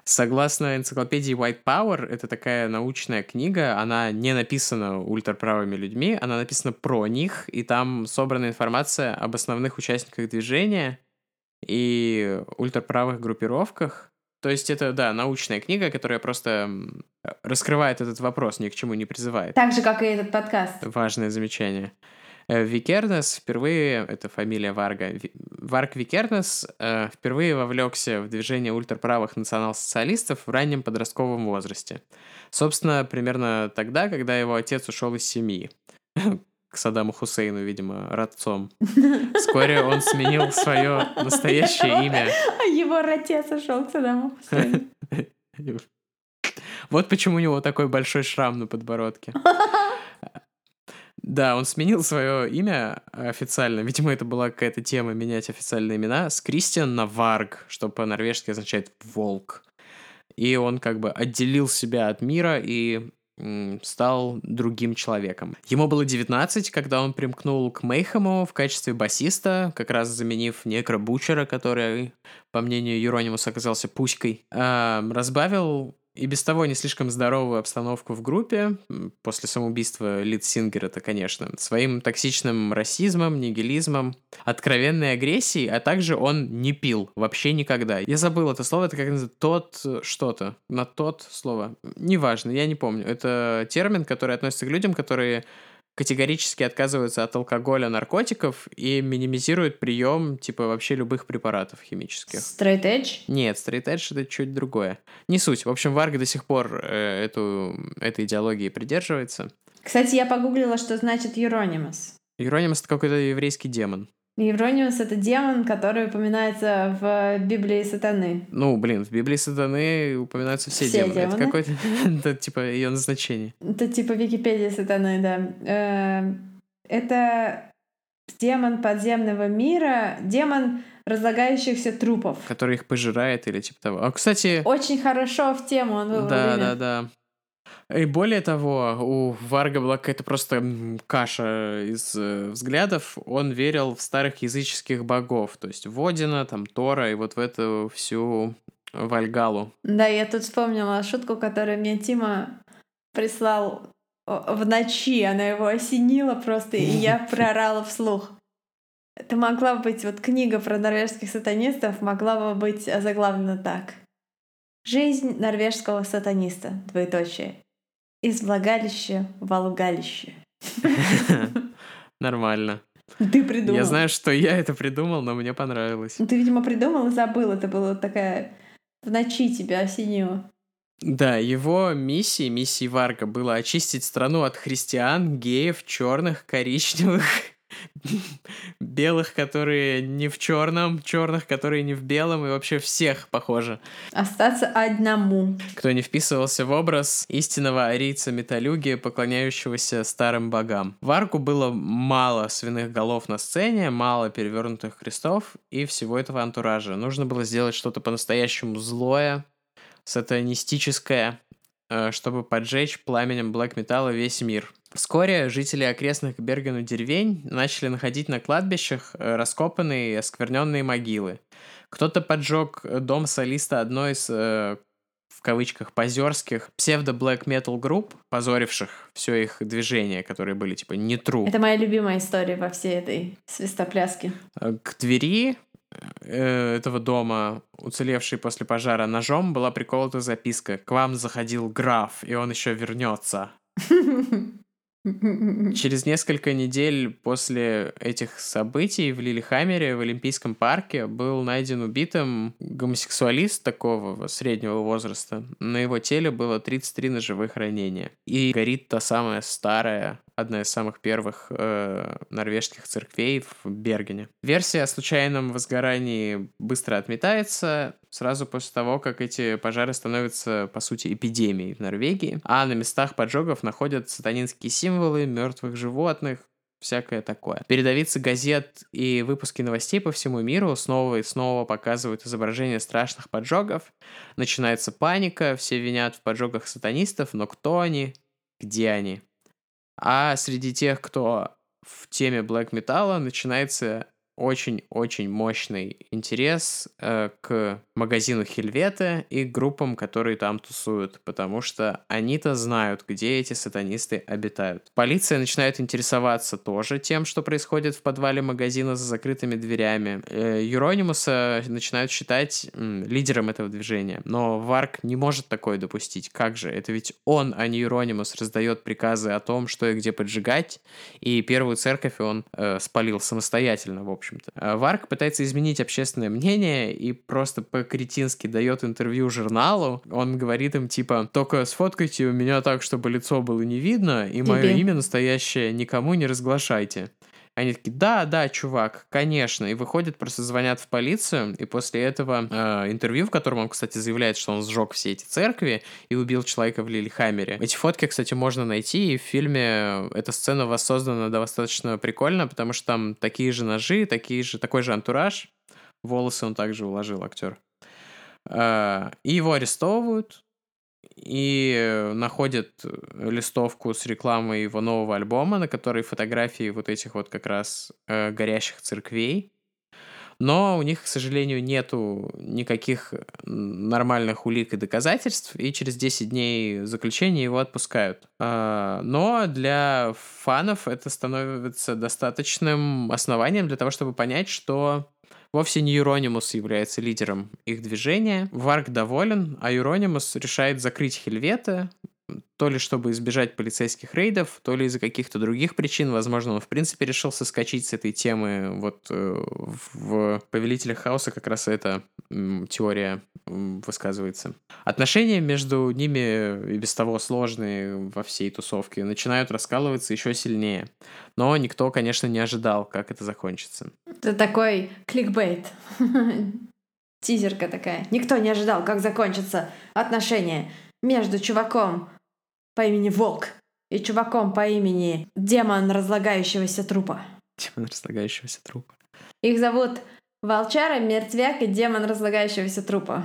S2: Согласно энциклопедии White Power, это такая научная книга, она не написана ультраправыми людьми, она написана про них, и там собрана информация об основных участниках движения и ультраправых группировках. То есть это, да, научная книга, которая просто раскрывает этот вопрос, ни к чему не призывает.
S1: Так же, как и этот подкаст.
S2: Важное замечание. Э, Викернес впервые, это фамилия Варга, Варг Викернес э, впервые вовлекся в движение ультраправых национал-социалистов в раннем подростковом возрасте. Собственно, примерно тогда, когда его отец ушел из семьи. К Саддаму Хусейну, видимо, родцом. Вскоре он сменил свое настоящее имя.
S1: А его отец ушел к Саддаму Хусейну.
S2: Вот почему у него такой большой шрам на подбородке. <laughs> Да, он сменил свое имя официально. Видимо, это была какая-то тема менять официальные имена с Кристиан на Варг, что по-норвежски означает волк. И он как бы отделил себя от мира и стал другим человеком. Ему было 19, когда он примкнул к Мейхему в качестве басиста, как раз заменив Некро Бучера, который, по мнению Юронимуса, оказался пуськой. А, разбавил и без того не слишком здоровую обстановку в группе, после самоубийства Лид Сингера-то, конечно, своим токсичным расизмом, нигилизмом, откровенной агрессией, а также он не пил вообще никогда. Я забыл это слово, это как называется, тот что-то, на тот слово, неважно, я не помню. Это термин, который относится к людям, которые категорически отказываются от алкоголя, наркотиков и минимизируют прием типа вообще любых препаратов химических.
S1: Straight edge?
S2: Нет, straight edge это чуть другое. Не суть. В общем, Варга до сих пор э, эту, этой идеологии придерживается.
S1: Кстати, я погуглила, что значит Euronymous.
S2: Euronymous — это какой-то еврейский демон.
S1: Еврониус — это демон, который упоминается в Библии сатаны.
S2: Ну, блин, в Библии сатаны упоминаются все, все демоны. демоны. Это какой-то, <laughs> <laughs> это типа ее назначение.
S1: Это типа Википедия сатаны, да. Э, это демон подземного мира, демон разлагающихся трупов.
S2: Который их пожирает или типа того. А, кстати...
S1: Очень хорошо в тему он вывел
S2: Да, да, да. И более того, у Варга была какая-то просто каша из э, взглядов. Он верил в старых языческих богов, то есть Водина, там Тора и вот в эту всю Вальгалу.
S1: Да, я тут вспомнила шутку, которую мне Тима прислал в ночи. Она его осенила просто, и я <laughs> прорала вслух. Это могла быть, вот книга про норвежских сатанистов могла бы быть заглавлена так. Жизнь норвежского сатаниста, двоеточие. Из влагалища в алгалище. <laughs>
S2: Нормально.
S1: Ты придумал.
S2: Я знаю, что я это придумал, но мне понравилось.
S1: Ну, ты, видимо, придумал и забыл. Это было такая... В ночи тебя осенило.
S2: Да, его миссией, миссией Варга было очистить страну от христиан, геев, черных, коричневых <laughs> белых, которые не в черном, черных, которые не в белом, и вообще всех, похоже.
S1: Остаться одному.
S2: Кто не вписывался в образ истинного арийца металюги, поклоняющегося старым богам. В арку было мало свиных голов на сцене, мало перевернутых крестов и всего этого антуража. Нужно было сделать что-то по-настоящему злое, сатанистическое, э, чтобы поджечь пламенем блэк металла весь мир. Вскоре жители окрестных Бергену деревень начали находить на кладбищах э, раскопанные и оскверненные могилы. Кто-то поджег дом солиста одной из э, в кавычках позерских псевдо-блэк метал групп, позоривших все их движения, которые были типа не true.
S1: Это моя любимая история во всей этой свистопляске.
S2: Э, к двери э, этого дома, уцелевшей после пожара ножом, была приколота записка «К вам заходил граф, и он еще вернется». <laughs> Через несколько недель после этих событий в Лилихаммере в Олимпийском парке был найден убитым гомосексуалист такого среднего возраста. На его теле было 33 ножевых ранения. И горит та самая старая одна из самых первых э, норвежских церквей в Бергене. Версия о случайном возгорании быстро отметается сразу после того, как эти пожары становятся, по сути, эпидемией в Норвегии, а на местах поджогов находят сатанинские символы мертвых животных, всякое такое. Передовицы газет и выпуски новостей по всему миру снова и снова показывают изображения страшных поджогов. Начинается паника, все винят в поджогах сатанистов, но кто они, где они? А среди тех, кто в теме блэк металла, начинается очень-очень мощный интерес э, к магазину Хельвета и группам, которые там тусуют, потому что они-то знают, где эти сатанисты обитают. Полиция начинает интересоваться тоже тем, что происходит в подвале магазина за закрытыми дверями. Э, Юронимуса начинают считать лидером этого движения, но Варк не может такое допустить. Как же? Это ведь он, а не Юронимус, раздает приказы о том, что и где поджигать, и первую церковь он э, спалил самостоятельно, в общем общем-то. А Варк пытается изменить общественное мнение и просто по-кретински дает интервью журналу. Он говорит им типа, только сфоткайте у меня так, чтобы лицо было не видно, и мое имя настоящее никому не разглашайте. Они такие, да, да, чувак, конечно. И выходят, просто звонят в полицию, и после этого э, интервью, в котором он, кстати, заявляет, что он сжег все эти церкви и убил человека в Лилихаммере. Эти фотки, кстати, можно найти, и в фильме эта сцена воссоздана достаточно прикольно, потому что там такие же ножи, такие же, такой же антураж. Волосы он также уложил, актер. Э, и его арестовывают, и находят листовку с рекламой его нового альбома, на которой фотографии вот этих вот как раз э, горящих церквей. Но у них, к сожалению, нету никаких нормальных улик и доказательств, и через 10 дней заключения его отпускают. Но для фанов это становится достаточным основанием для того, чтобы понять, что Вовсе не Юронимус является лидером их движения. Варк доволен, а Юронимус решает закрыть Хельвета, то ли чтобы избежать полицейских рейдов, то ли из-за каких-то других причин. Возможно, он в принципе решил соскочить с этой темы. Вот э, в «Повелителях хаоса» как раз эта теория высказывается. Отношения между ними и без того сложные во всей тусовке начинают раскалываться еще сильнее. Но никто, конечно, не ожидал, как это закончится.
S1: Это такой кликбейт. <laughs> Тизерка такая. Никто не ожидал, как закончатся отношения между чуваком по имени Волк и чуваком по имени Демон разлагающегося трупа.
S2: Демон разлагающегося трупа.
S1: Их зовут Волчара, Мертвяк и Демон разлагающегося трупа.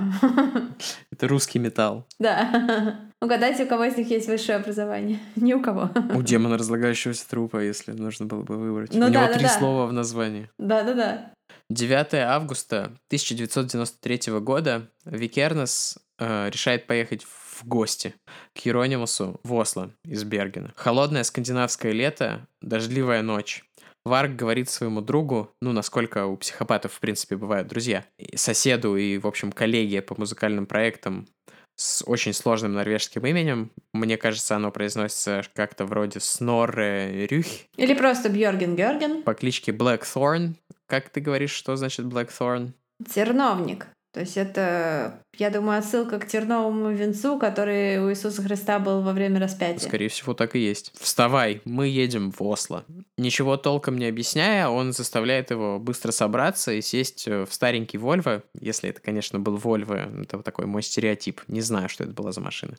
S1: <laughs>
S2: Это русский металл.
S1: Да. Угадайте, у кого из них есть высшее образование. Ни у кого.
S2: У демона разлагающегося трупа, если нужно было бы выбрать. Ну, у да, него да, три да. слова в названии.
S1: Да-да-да.
S2: 9 августа 1993 года Викернес э, решает поехать в в гости к Еронимусу в Осло из Бергена. Холодное скандинавское лето, дождливая ночь. Варг говорит своему другу, ну, насколько у психопатов, в принципе, бывают друзья, соседу и, в общем, коллеге по музыкальным проектам с очень сложным норвежским именем. Мне кажется, оно произносится как-то вроде Снорре Рюх.
S1: Или просто Бьорген Георген.
S2: По кличке Blackthorn. Как ты говоришь, что значит Blackthorn?
S1: Терновник. То есть это, я думаю, отсылка к терновому венцу, который у Иисуса Христа был во время распятия.
S2: Скорее всего, так и есть. Вставай, мы едем в Осло. Ничего толком не объясняя, он заставляет его быстро собраться и сесть э, в старенький Вольво, если это, конечно, был Вольво, это вот такой мой стереотип, не знаю, что это была за машина.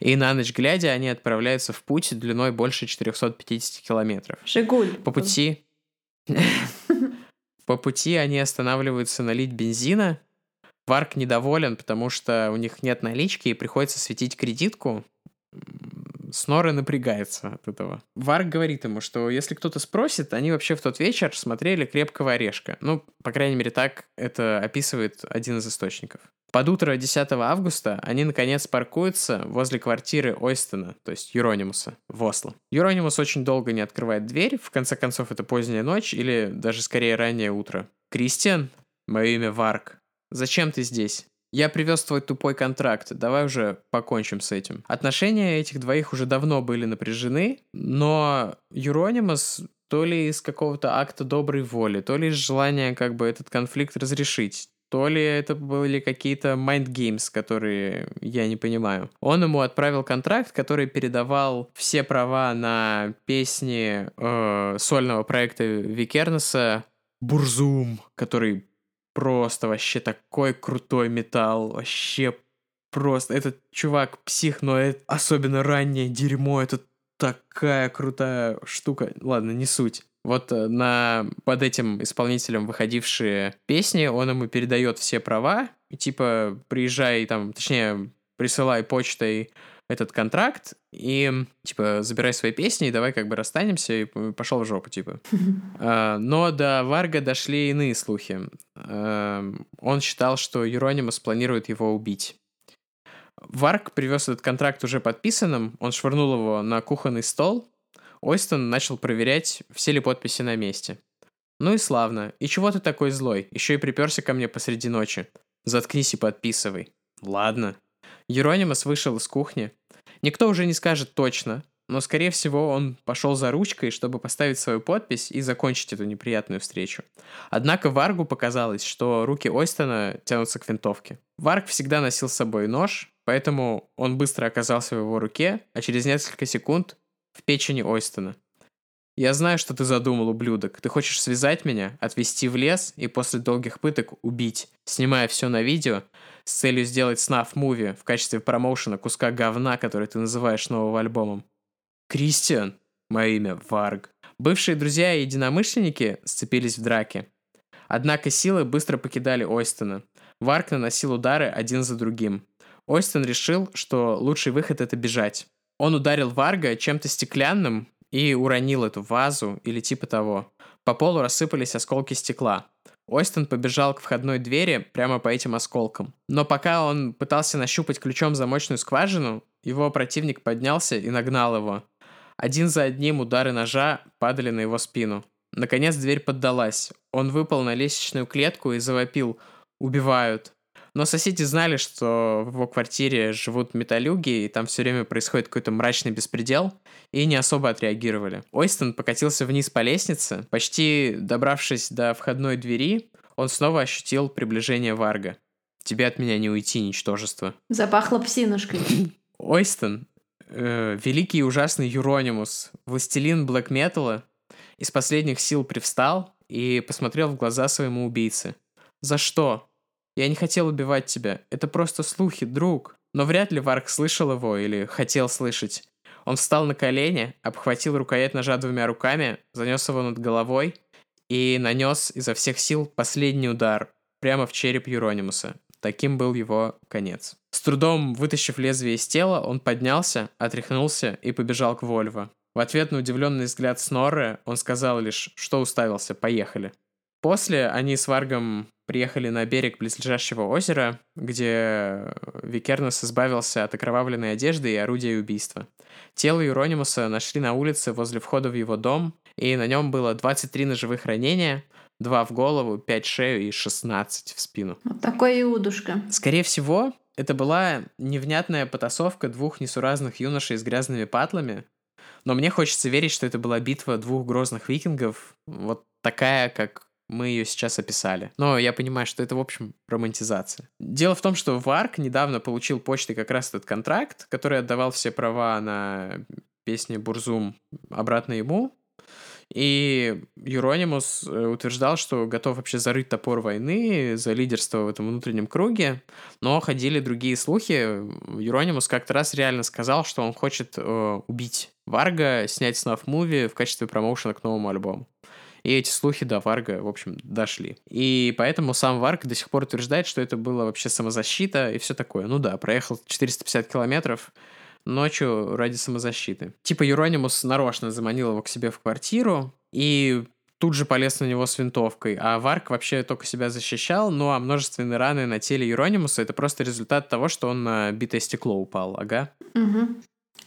S2: И на ночь глядя, они отправляются в путь длиной больше 450 километров.
S1: Жигуль.
S2: По пути... <laughs> По пути они останавливаются налить бензина, Варк недоволен, потому что у них нет налички и приходится светить кредитку. Сноры напрягается от этого. Варк говорит ему, что если кто-то спросит, они вообще в тот вечер смотрели «Крепкого орешка». Ну, по крайней мере, так это описывает один из источников. Под утро 10 августа они, наконец, паркуются возле квартиры Ойстона, то есть Юронимуса, в Осло. Юронимус очень долго не открывает дверь, в конце концов, это поздняя ночь или даже скорее раннее утро. «Кристиан, мое имя Варк. Зачем ты здесь? Я привез твой тупой контракт, давай уже покончим с этим. Отношения этих двоих уже давно были напряжены, но Юронимас то ли из какого-то акта доброй воли, то ли из желания как бы этот конфликт разрешить, то ли это были какие-то mind games, которые я не понимаю. Он ему отправил контракт, который передавал все права на песни э, сольного проекта Викернеса Бурзум, который просто вообще такой крутой металл, вообще просто. Этот чувак псих, но это особенно раннее дерьмо, это такая крутая штука. Ладно, не суть. Вот э, на, под этим исполнителем выходившие песни, он ему передает все права, и типа приезжай там, точнее, присылай почтой этот контракт и, типа, забирай свои песни и давай как бы расстанемся и пошел в жопу, типа. <laughs> А, но до Варга дошли иные слухи. А, он считал, что Юронимус планирует его убить. Варг привез этот контракт уже подписанным, он швырнул его на кухонный стол. Ойстон начал проверять, все ли подписи на месте. Ну и славно. И чего ты такой злой? Еще и приперся ко мне посреди ночи. Заткнись и подписывай. Ладно. Еронимас вышел из кухни. Никто уже не скажет точно, но, скорее всего, он пошел за ручкой, чтобы поставить свою подпись и закончить эту неприятную встречу. Однако Варгу показалось, что руки Ойстона тянутся к винтовке. Варг всегда носил с собой нож, поэтому он быстро оказался в его руке, а через несколько секунд в печени Ойстона. «Я знаю, что ты задумал, ублюдок. Ты хочешь связать меня, отвезти в лес и после долгих пыток убить, снимая все на видео, с целью сделать снаф-муви в качестве промоушена куска говна, который ты называешь новым альбомом. Кристиан, мое имя Варг. Бывшие друзья и единомышленники сцепились в драке. Однако силы быстро покидали Ойстона. Варг наносил удары один за другим. Ойстон решил, что лучший выход — это бежать. Он ударил Варга чем-то стеклянным и уронил эту вазу или типа того. По полу рассыпались осколки стекла. Ойстон побежал к входной двери прямо по этим осколкам. Но пока он пытался нащупать ключом замочную скважину, его противник поднялся и нагнал его. Один за одним удары ножа падали на его спину. Наконец дверь поддалась. Он выпал на лестничную клетку и завопил «Убивают!». Но соседи знали, что в его квартире живут металюги, и там все время происходит какой-то мрачный беспредел, и не особо отреагировали. Ойстон покатился вниз по лестнице. Почти добравшись до входной двери, он снова ощутил приближение Варга. «Тебе от меня не уйти, ничтожество».
S1: Запахло псинушкой.
S2: Ойстон, э, великий и ужасный Юронимус, властелин блэк из последних сил привстал и посмотрел в глаза своему убийце. «За что?» Я не хотел убивать тебя. Это просто слухи, друг. Но вряд ли Варк слышал его или хотел слышать. Он встал на колени, обхватил рукоять ножа двумя руками, занес его над головой и нанес изо всех сил последний удар прямо в череп Юронимуса. Таким был его конец. С трудом вытащив лезвие из тела, он поднялся, отряхнулся и побежал к Вольво. В ответ на удивленный взгляд Снорры он сказал лишь, что уставился, поехали. После они с Варгом приехали на берег близлежащего озера, где Викернес избавился от окровавленной одежды и орудия убийства. Тело Юронимуса нашли на улице возле входа в его дом, и на нем было 23 ножевых ранения, 2 в голову, 5 в шею и 16 в спину.
S1: Вот такой иудушка.
S2: Скорее всего, это была невнятная потасовка двух несуразных юношей с грязными патлами, но мне хочется верить, что это была битва двух грозных викингов, вот такая, как мы ее сейчас описали. Но я понимаю, что это, в общем, романтизация. Дело в том, что Варк недавно получил почтой как раз этот контракт, который отдавал все права на песни Бурзум обратно ему. И Юронимус э, утверждал, что готов вообще зарыть топор войны за лидерство в этом внутреннем круге, но ходили другие слухи. Юронимус как-то раз реально сказал, что он хочет э, убить Варга, снять снаф-муви в качестве промоушена к новому альбому. И эти слухи до Варга, в общем, дошли. И поэтому сам Варг до сих пор утверждает, что это было вообще самозащита и все такое. Ну да, проехал 450 километров ночью ради самозащиты. Типа Юронимус нарочно заманил его к себе в квартиру и тут же полез на него с винтовкой, а Варк вообще только себя защищал, ну а множественные раны на теле Юронимуса это просто результат того, что он на битое стекло упал, ага.
S1: Угу.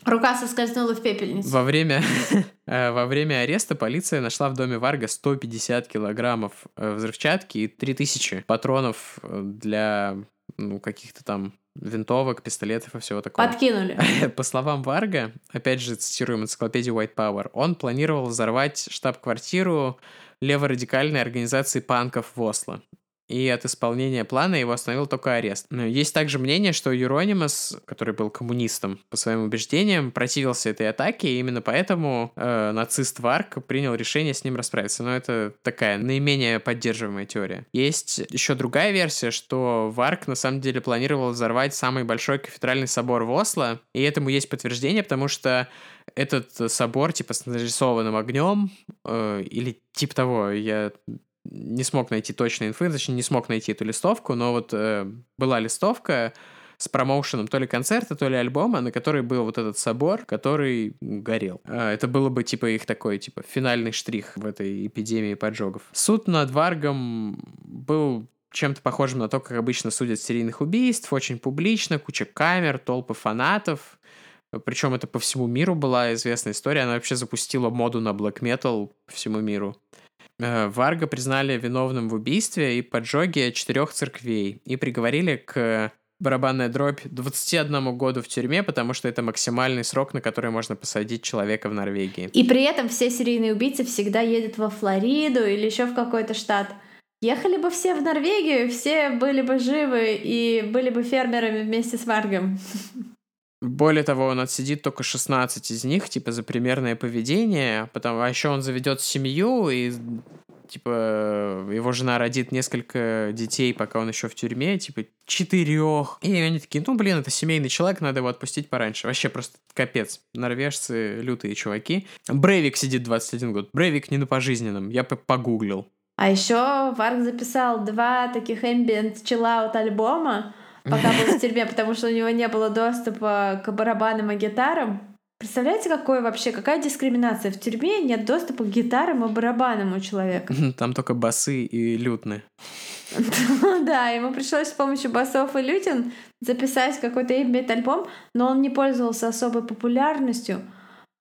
S1: Рука соскользнула в пепельницу.
S2: Во время, <laughs> э, во время ареста полиция нашла в доме Варга 150 килограммов э, взрывчатки и 3000 патронов э, для ну, каких-то там винтовок, пистолетов и всего такого.
S1: Подкинули. <laughs>
S2: По словам Варга, опять же цитируем энциклопедию White Power, он планировал взорвать штаб-квартиру леворадикальной организации панков в Осло и от исполнения плана его остановил только арест. Есть также мнение, что Юронимас, который был коммунистом по своим убеждениям, противился этой атаке, и именно поэтому э, нацист Варк принял решение с ним расправиться. Но это такая наименее поддерживаемая теория. Есть еще другая версия, что Варк на самом деле планировал взорвать самый большой кафедральный собор в Осло, и этому есть подтверждение, потому что этот собор, типа, с нарисованным огнем, э, или типа того, я не смог найти точной инфы, точнее, не смог найти эту листовку, но вот э, была листовка с промоушеном то ли концерта, то ли альбома, на которой был вот этот собор, который горел. А, это было бы, типа, их такой, типа, финальный штрих в этой эпидемии поджогов. Суд над Варгом был чем-то похожим на то, как обычно судят серийных убийств, очень публично, куча камер, толпы фанатов, причем это по всему миру была известная история. Она вообще запустила моду на black metal по всему миру. Э, Варга признали виновным в убийстве и поджоге четырех церквей и приговорили к барабанная дробь 21 году в тюрьме, потому что это максимальный срок, на который можно посадить человека в Норвегии.
S1: И при этом все серийные убийцы всегда едут во Флориду или еще в какой-то штат. Ехали бы все в Норвегию, все были бы живы и были бы фермерами вместе с Варгом. <laughs>
S2: Более того, он отсидит только 16 из них, типа, за примерное поведение, потому, а еще он заведет семью, и, типа, его жена родит несколько детей, пока он еще в тюрьме, типа, четырех. И они такие, ну, блин, это семейный человек, надо его отпустить пораньше. Вообще просто капец. Норвежцы лютые чуваки. Брейвик сидит 21 год. Брейвик не на пожизненном, я погуглил.
S1: А еще Варк записал два таких ambient чиллаут альбома, пока был в <laughs> тюрьме, потому что у него не было доступа к барабанам и гитарам. Представляете, какое вообще, какая дискриминация? В тюрьме нет доступа к гитарам и барабанам у человека. <laughs>
S2: Там только басы и лютны. <laughs>
S1: Да, ему пришлось с помощью басов и лютин записать какой-то имбит альбом, но он не пользовался особой популярностью,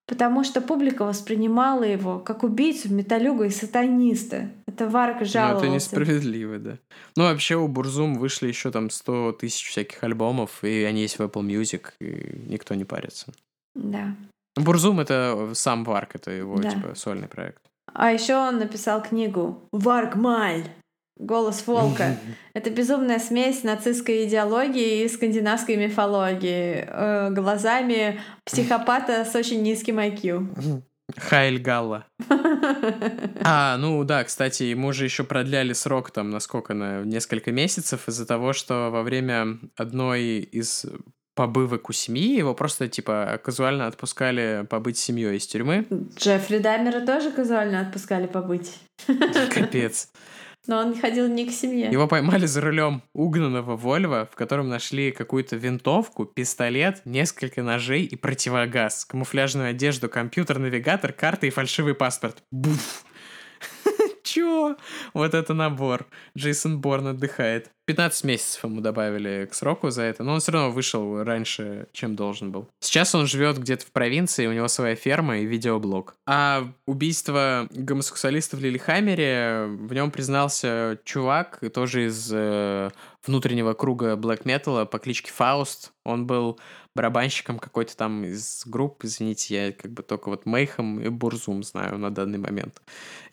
S1: потому что публика воспринимала его как убийцу, металюгу и сатаниста. Это Варк жаловался.
S2: Ну, это несправедливо, да. Ну, вообще у Бурзум вышли еще там 100 тысяч всяких альбомов, и они есть в Apple Music, и никто не парится.
S1: Да.
S2: Бурзум — это сам Варг, это его,
S1: Да.
S2: типа, сольный проект.
S1: А еще он написал книгу «Варгсмол. Голос волка». <laughs> Это безумная смесь нацистской идеологии и скандинавской мифологии э, глазами психопата с очень низким IQ. <laughs>
S2: Хайль Галла. А, ну да, кстати, ему же еще продляли срок там, насколько, на несколько месяцев из-за того, что во время одной из побывок у семьи его просто, типа, казуально отпускали побыть семьей из тюрьмы.
S1: Джеффри Даймера тоже казуально отпускали побыть. <laughs>
S2: Капец.
S1: Но он ходил не к семье.
S2: Его поймали за рулем угнанного Вольва, в котором нашли какую-то винтовку, пистолет, несколько ножей и противогаз, камуфляжную одежду, компьютер, навигатор, карты и фальшивый паспорт. Буф! Чё? Вот это набор. Джейсон Борн отдыхает. 15 месяцев ему добавили к сроку за это, но он все равно вышел раньше, чем должен был. Сейчас он живет где-то в провинции, у него своя ферма и видеоблог. А убийство гомосексуалиста в Лилихаммере, в нем признался чувак, тоже из э, внутреннего круга блэк металла по кличке Фауст. Он был барабанщиком какой-то там из групп, извините, я как бы только вот Мейхом и Бурзум знаю на данный момент.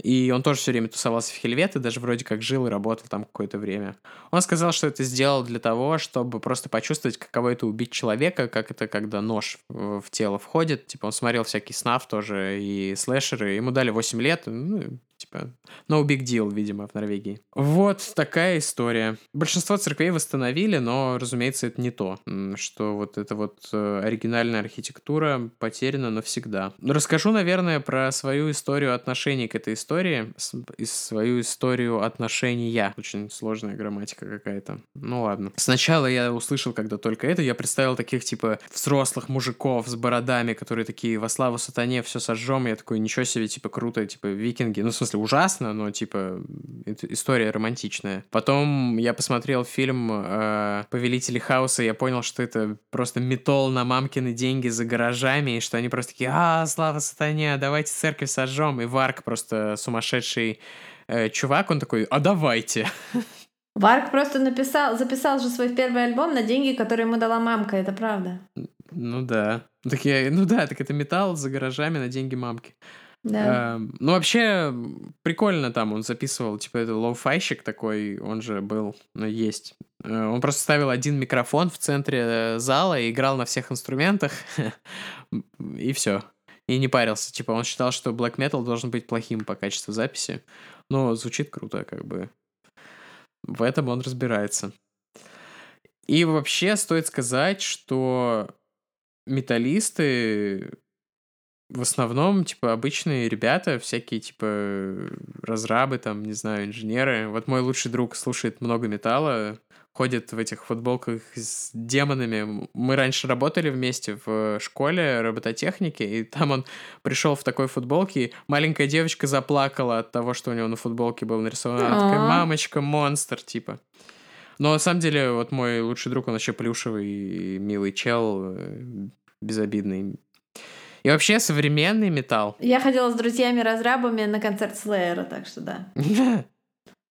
S2: И он тоже все время тусовался в Хельвет и даже вроде как жил и работал там какое-то время. Он сказал, что это сделал для того, чтобы просто почувствовать, каково это убить человека, как это, когда нож в в тело входит. Типа он смотрел всякий снаф тоже и слэшеры. Ему дали 8 лет, ну, типа, no big deal, видимо, в Норвегии. Вот такая история. Большинство церквей восстановили, но, разумеется, это не то, что вот эта вот э, оригинальная архитектура потеряна навсегда. Расскажу, наверное, про свою историю отношений к этой истории, и свою историю отношения. Очень сложная грамматика какая-то. Ну ладно. Сначала я услышал, когда только это, я представил таких, типа, взрослых мужиков с бородами, которые такие, во славу сатане, все сожжем. Я такой, ничего себе, типа, круто, типа, викинги. Ну, в смысле, ужасно, но, типа, история романтичная. Потом я посмотрел фильм э, «Повелители хаоса», я понял, что это просто метол на мамкины деньги за гаражами, и что они просто такие, а, слава сатане, давайте церковь сожжем. И Варк просто сумасшедший э, чувак, он такой, а давайте.
S1: Варг просто написал, записал же свой первый альбом на деньги, которые ему дала мамка, это правда.
S2: Ну да. Так я, ну да, так это металл за гаражами на деньги мамки.
S1: Да.
S2: Эм, ну, вообще, прикольно там он записывал, типа, это lo-fi щик такой, он же был, ну, есть. Э, Он просто ставил один микрофон в центре э, зала и играл на всех инструментах, <laughs> и все. И не парился. Типа, он считал, что black metal должен быть плохим по качеству записи. Но звучит круто, как бы. В этом он разбирается. И вообще стоит сказать, что металлисты в основном, типа, обычные ребята, всякие, типа, разрабы, там, не знаю, инженеры. Вот мой лучший друг слушает много металла, ходит в этих футболках с демонами. Мы раньше работали вместе в школе робототехники, и там он пришел в такой футболке, и маленькая девочка заплакала от того, что у него на футболке был нарисован. Она такая,
S1: А.
S2: мамочка, монстр, типа. Но на самом деле, вот мой лучший друг, он вообще плюшевый, милый чел, э, безобидный. И вообще современный металл.
S1: Я ходила с друзьями-разрабами на концерт Слеера, так что да. <laughs>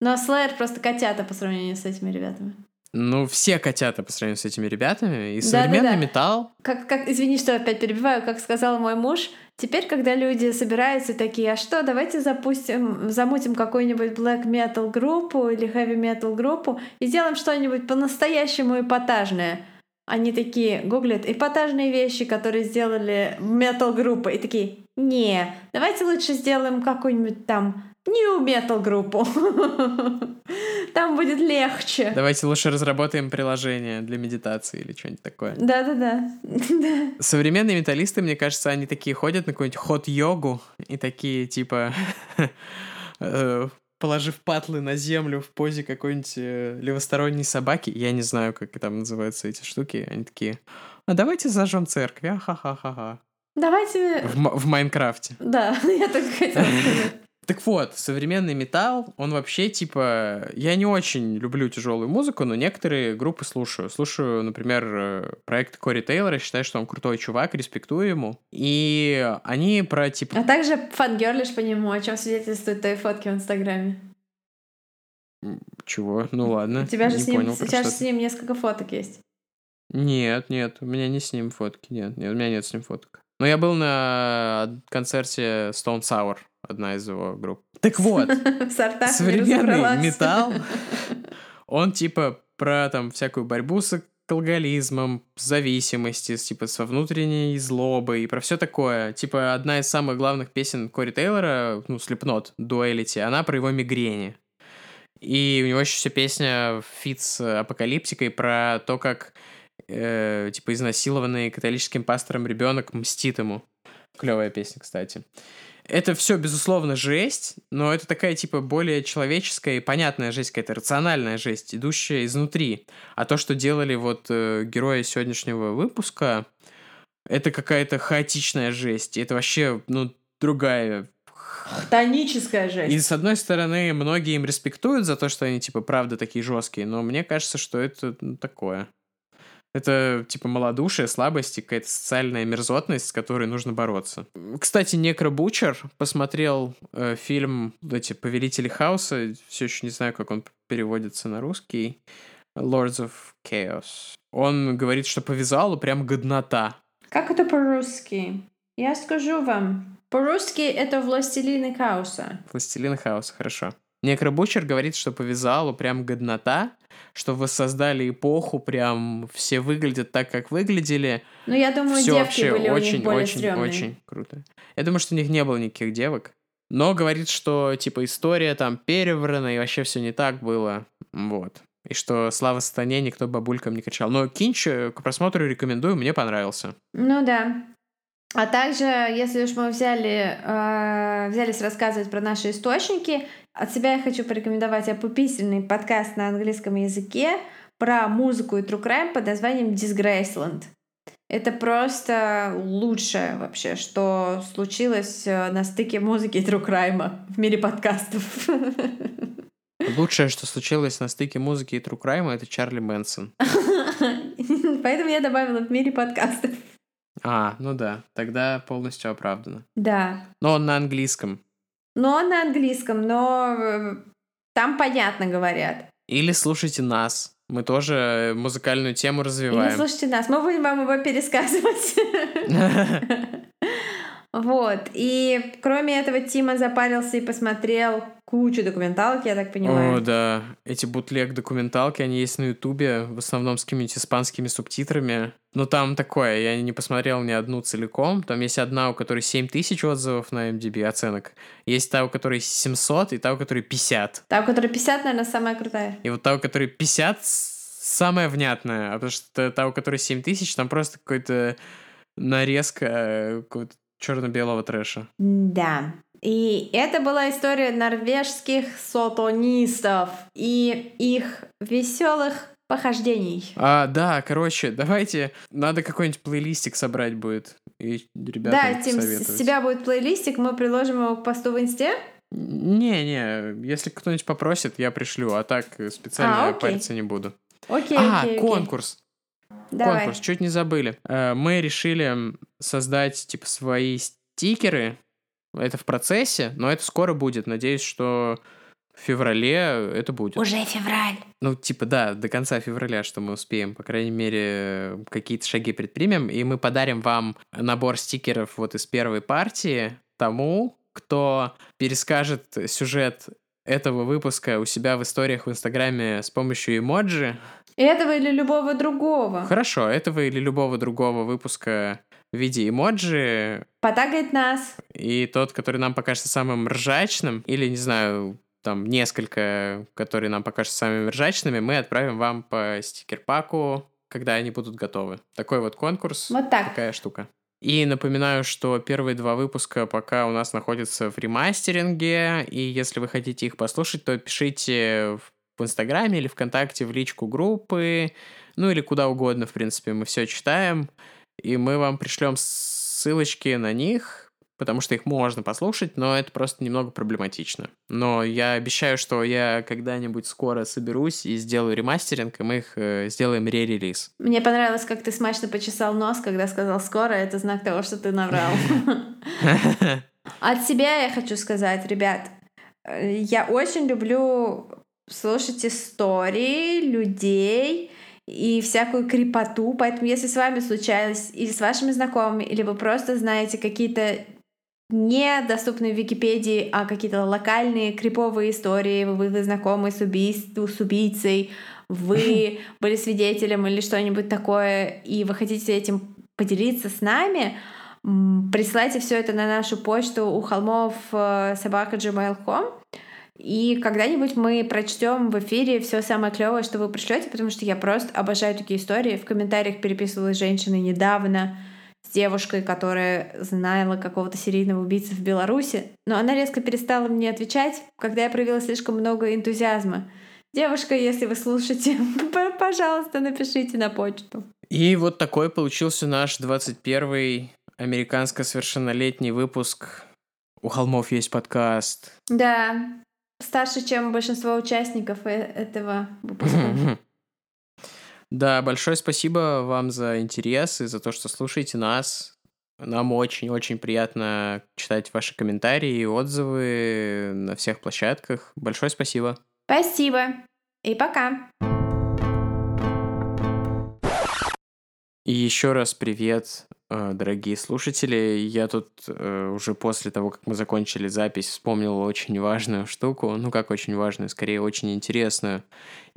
S1: Но Слеер просто котята по сравнению с этими ребятами.
S2: Ну, все котята по сравнению с этими ребятами. И современный металл.
S1: Как, как, извини, что опять перебиваю, как сказал мой муж, теперь, когда люди собираются такие, а что, давайте запустим, замутим какую-нибудь black metal группу или heavy metal группу и сделаем что-нибудь по-настоящему эпатажное. Они такие гуглят эпатажные вещи, которые сделали metal группы и такие, не, давайте лучше сделаем какую-нибудь там new metal группу. <laughs> Там будет легче.
S2: Давайте лучше разработаем приложение для медитации или что-нибудь такое.
S1: Да-да-да. <laughs> Да.
S2: Современные металлисты, мне кажется, они такие ходят на какую-нибудь хот-йогу и такие, типа, <laughs> э, положив патлы на землю в позе какой-нибудь э, левосторонней собаки. Я не знаю, как там называются эти штуки. Они такие, а давайте зажжем церковь, а ха-ха-ха-ха.
S1: Давайте...
S2: В, в Майнкрафте.
S1: Да, <laughs> я только хотела сказать.
S2: Так вот, современный металл, он вообще типа... Я не очень люблю тяжелую музыку, но некоторые группы слушаю. Слушаю, например, э, проект Кори Тейлора, считаю, что он крутой чувак, респектую ему. И они про типа...
S1: А также фангерлишь по нему, о чем свидетельствуют твои фотки в Инстаграме.
S2: Чего? Ну ладно.
S1: У тебя же с ним
S2: понял,
S1: сейчас с ним несколько фоток есть.
S2: Нет, нет, у меня не с ним фотки, нет, нет, у меня нет с ним фоток. Но я был на концерте Stone Sour, одна из его групп. Так вот, <laughs> современный металл, <laughs> он типа про там всякую борьбу с алкоголизмом, зависимости, типа со внутренней злобой и про все такое. Типа одна из самых главных песен Кори Тейлора, ну, Slipknot, Duality, она про его мигрени. И у него еще вся песня фит с апокалиптикой про то, как э, типа изнасилованный католическим пастором ребенок мстит ему. Клевая песня, кстати. Это все, безусловно, жесть, но это такая, типа, более человеческая и понятная жесть, какая-то рациональная жесть, идущая изнутри. А то, что делали вот э, герои сегодняшнего выпуска, это какая-то хаотичная жесть. И это вообще, ну, другая
S1: Тоническая
S2: и
S1: жесть.
S2: с одной стороны, многие им респектуют за то, что они, типа, правда такие жесткие, но мне кажется, что это ну, такое. Это, типа, малодушие, слабость и какая-то социальная мерзотность, с которой нужно бороться. Кстати, Некробучер посмотрел э, фильм эти «Повелители хаоса», все еще не знаю, как он переводится на русский, «Lords of Chaos». Он говорит, что по визуалу прям годнота.
S1: Как это по-русски? Я скажу вам. По-русски это «Властелины хаоса».
S2: Властелин хаоса, хорошо. Некробучер говорит, что по визуалу прям годнота, что воссоздали эпоху, прям все выглядят так, как выглядели.
S1: Ну, я думаю,
S2: все
S1: девки
S2: вообще
S1: были у
S2: очень,
S1: них более
S2: очень,
S1: стрёмные.
S2: очень круто. Я думаю, что у них не было никаких девок. Но говорит, что типа история там переврана, и вообще все не так было. Вот. И что слава сатане никто бабулькам не кричал. Но кинч э, к просмотру рекомендую, мне понравился.
S1: Ну да. А также, если уж мы взяли, э, взялись рассказывать про наши источники, от себя я хочу порекомендовать опупительный подкаст на английском языке про музыку и true crime под названием Disgraceland. Это просто лучшее вообще, что случилось э, на стыке музыки и true crime в мире подкастов. <laughs>
S2: Лучшее, что случилось на стыке музыки и true crime, это Чарли Мэнсон. <laughs>
S1: Поэтому я добавила в мире подкастов.
S2: А, ну да, тогда полностью оправдано.
S1: Да.
S2: Но он на английском.
S1: Но он на английском, но э, там понятно говорят.
S2: Или слушайте нас. Мы тоже музыкальную тему
S1: Или
S2: развиваем.
S1: слушайте нас, мы будем вам его пересказывать. <laughs> Вот. И кроме этого, Тима запарился и посмотрел кучу документалок, я так
S2: О,
S1: понимаю.
S2: да. Эти бутлег-документалки, они есть на Ютубе, в основном с какими-нибудь испанскими субтитрами. Но там такое, я не посмотрел ни одну целиком. Там есть одна, у которой 7 тысяч отзывов на MDB оценок. Есть та, у которой 700, и та, у которой 50.
S1: Та, у которой 50, наверное, самая крутая.
S2: И вот та, у которой 50, с- самая внятная. А потому что та, у которой 7 тысяч, там просто какой-то нарезка э, какого-то черно-белого трэша.
S1: Да. И это была история норвежских сатанистов и их веселых похождений.
S2: А, да, короче, давайте, надо какой-нибудь плейлистик собрать будет. И ребятам
S1: да, Тим, с себя будет плейлистик, мы приложим его к посту в инсте.
S2: Не-не, если кто-нибудь попросит, я пришлю, а так э, специально
S1: А, окей.
S2: париться не буду.
S1: Окей,
S2: а,
S1: окей,
S2: конкурс.
S1: Давай.
S2: Конкурс, чуть не забыли. Э, Мы решили создать, типа, свои стикеры. Это в процессе, но это скоро будет. Надеюсь, что в феврале это будет.
S1: Уже февраль.
S2: Ну, типа, да, до конца февраля, что мы успеем, по крайней мере, какие-то шаги предпримем, и мы подарим вам набор стикеров вот из первой партии тому, кто перескажет сюжет этого выпуска у себя в историях в Инстаграме с помощью эмоджи.
S1: Этого или любого другого.
S2: Хорошо, этого или любого другого выпуска в виде эмоджи,
S1: Потагает нас.
S2: и тот, который нам покажется самым ржачным, или, не знаю, там несколько, которые нам покажутся самыми ржачными, мы отправим вам по стикер-паку, когда они будут готовы. Такой вот конкурс.
S1: Вот так.
S2: Такая штука. И напоминаю, что первые два выпуска пока у нас находятся в ремастеринге, и если вы хотите их послушать, то пишите в Инстаграме или ВКонтакте в личку группы, ну или куда угодно, в принципе, мы все читаем, и мы вам пришлем ссылочки на них, потому что их можно послушать, но это просто немного проблематично. Но я обещаю, что я когда-нибудь скоро соберусь и сделаю ремастеринг, и мы их э, сделаем ре-релиз.
S1: Мне понравилось, как ты смачно почесал нос, когда сказал «скоро», это знак того, что ты наврал. <laughs> От себя я хочу сказать, ребят, э, я очень люблю слушать истории людей, и всякую крепоту. Поэтому, если с вами случалось, или с вашими знакомыми, или вы просто знаете какие-то недоступные в Википедии, а какие-то локальные криповые истории, вы, вы знакомы с, убийством, с убийцей, вы <laughs> были свидетелем или что-нибудь такое, и вы хотите этим поделиться с нами, присылайте все это на нашу почту у холмов э, собака gmail.com. И когда-нибудь мы прочтем в эфире все самое клевое, что вы пришлете, потому что я просто обожаю такие истории. В комментариях переписывалась женщина недавно, девушкой, которая знала какого-то серийного убийцы в Беларуси, но она резко перестала мне отвечать, когда я проявила слишком много энтузиазма. Девушка, если вы слушаете, <laughs> пожалуйста, напишите на почту.
S2: И вот такой получился наш 21-й американско-совершеннолетний выпуск. У холмов есть подкаст.
S1: Да, старше, чем большинство участников э, этого выпуска. <laughs>
S2: Да, большое спасибо вам за интерес и за то, что слушаете нас. Нам очень-очень приятно читать ваши комментарии и отзывы на всех площадках. Большое спасибо.
S1: Спасибо. И пока.
S2: И еще раз привет дорогие слушатели. Я тут э, уже после того, как мы закончили запись, вспомнил очень важную штуку. Ну, как очень важную, скорее очень интересную.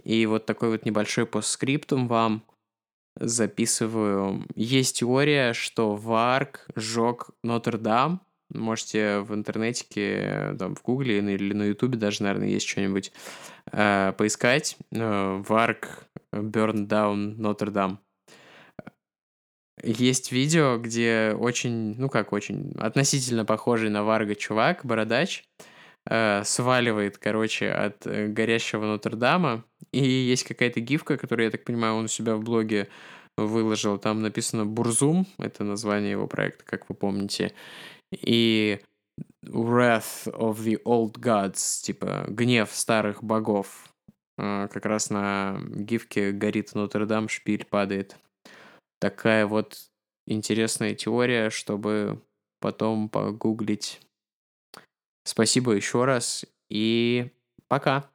S2: И вот такой вот небольшой постскриптум вам записываю. Есть теория, что Варк сжег Нотр-Дам. Можете в интернете, там, в Гугле или на Ютубе даже, наверное, есть что-нибудь э, поискать. Э, Варк Burn Down Notre-Dame. Есть видео, где очень, ну как очень, относительно похожий на Варга чувак, бородач, э, сваливает, короче, от э, горящего Нотр-Дама. И есть какая-то гифка, которую, я так понимаю, он у себя в блоге выложил. Там написано «Бурзум», это название его проекта, как вы помните. И Wrath of the Old Gods, типа гнев старых богов. Э, как раз на гифке горит Нотр-Дам, шпиль падает такая вот интересная теория, чтобы потом погуглить. Спасибо еще раз и пока.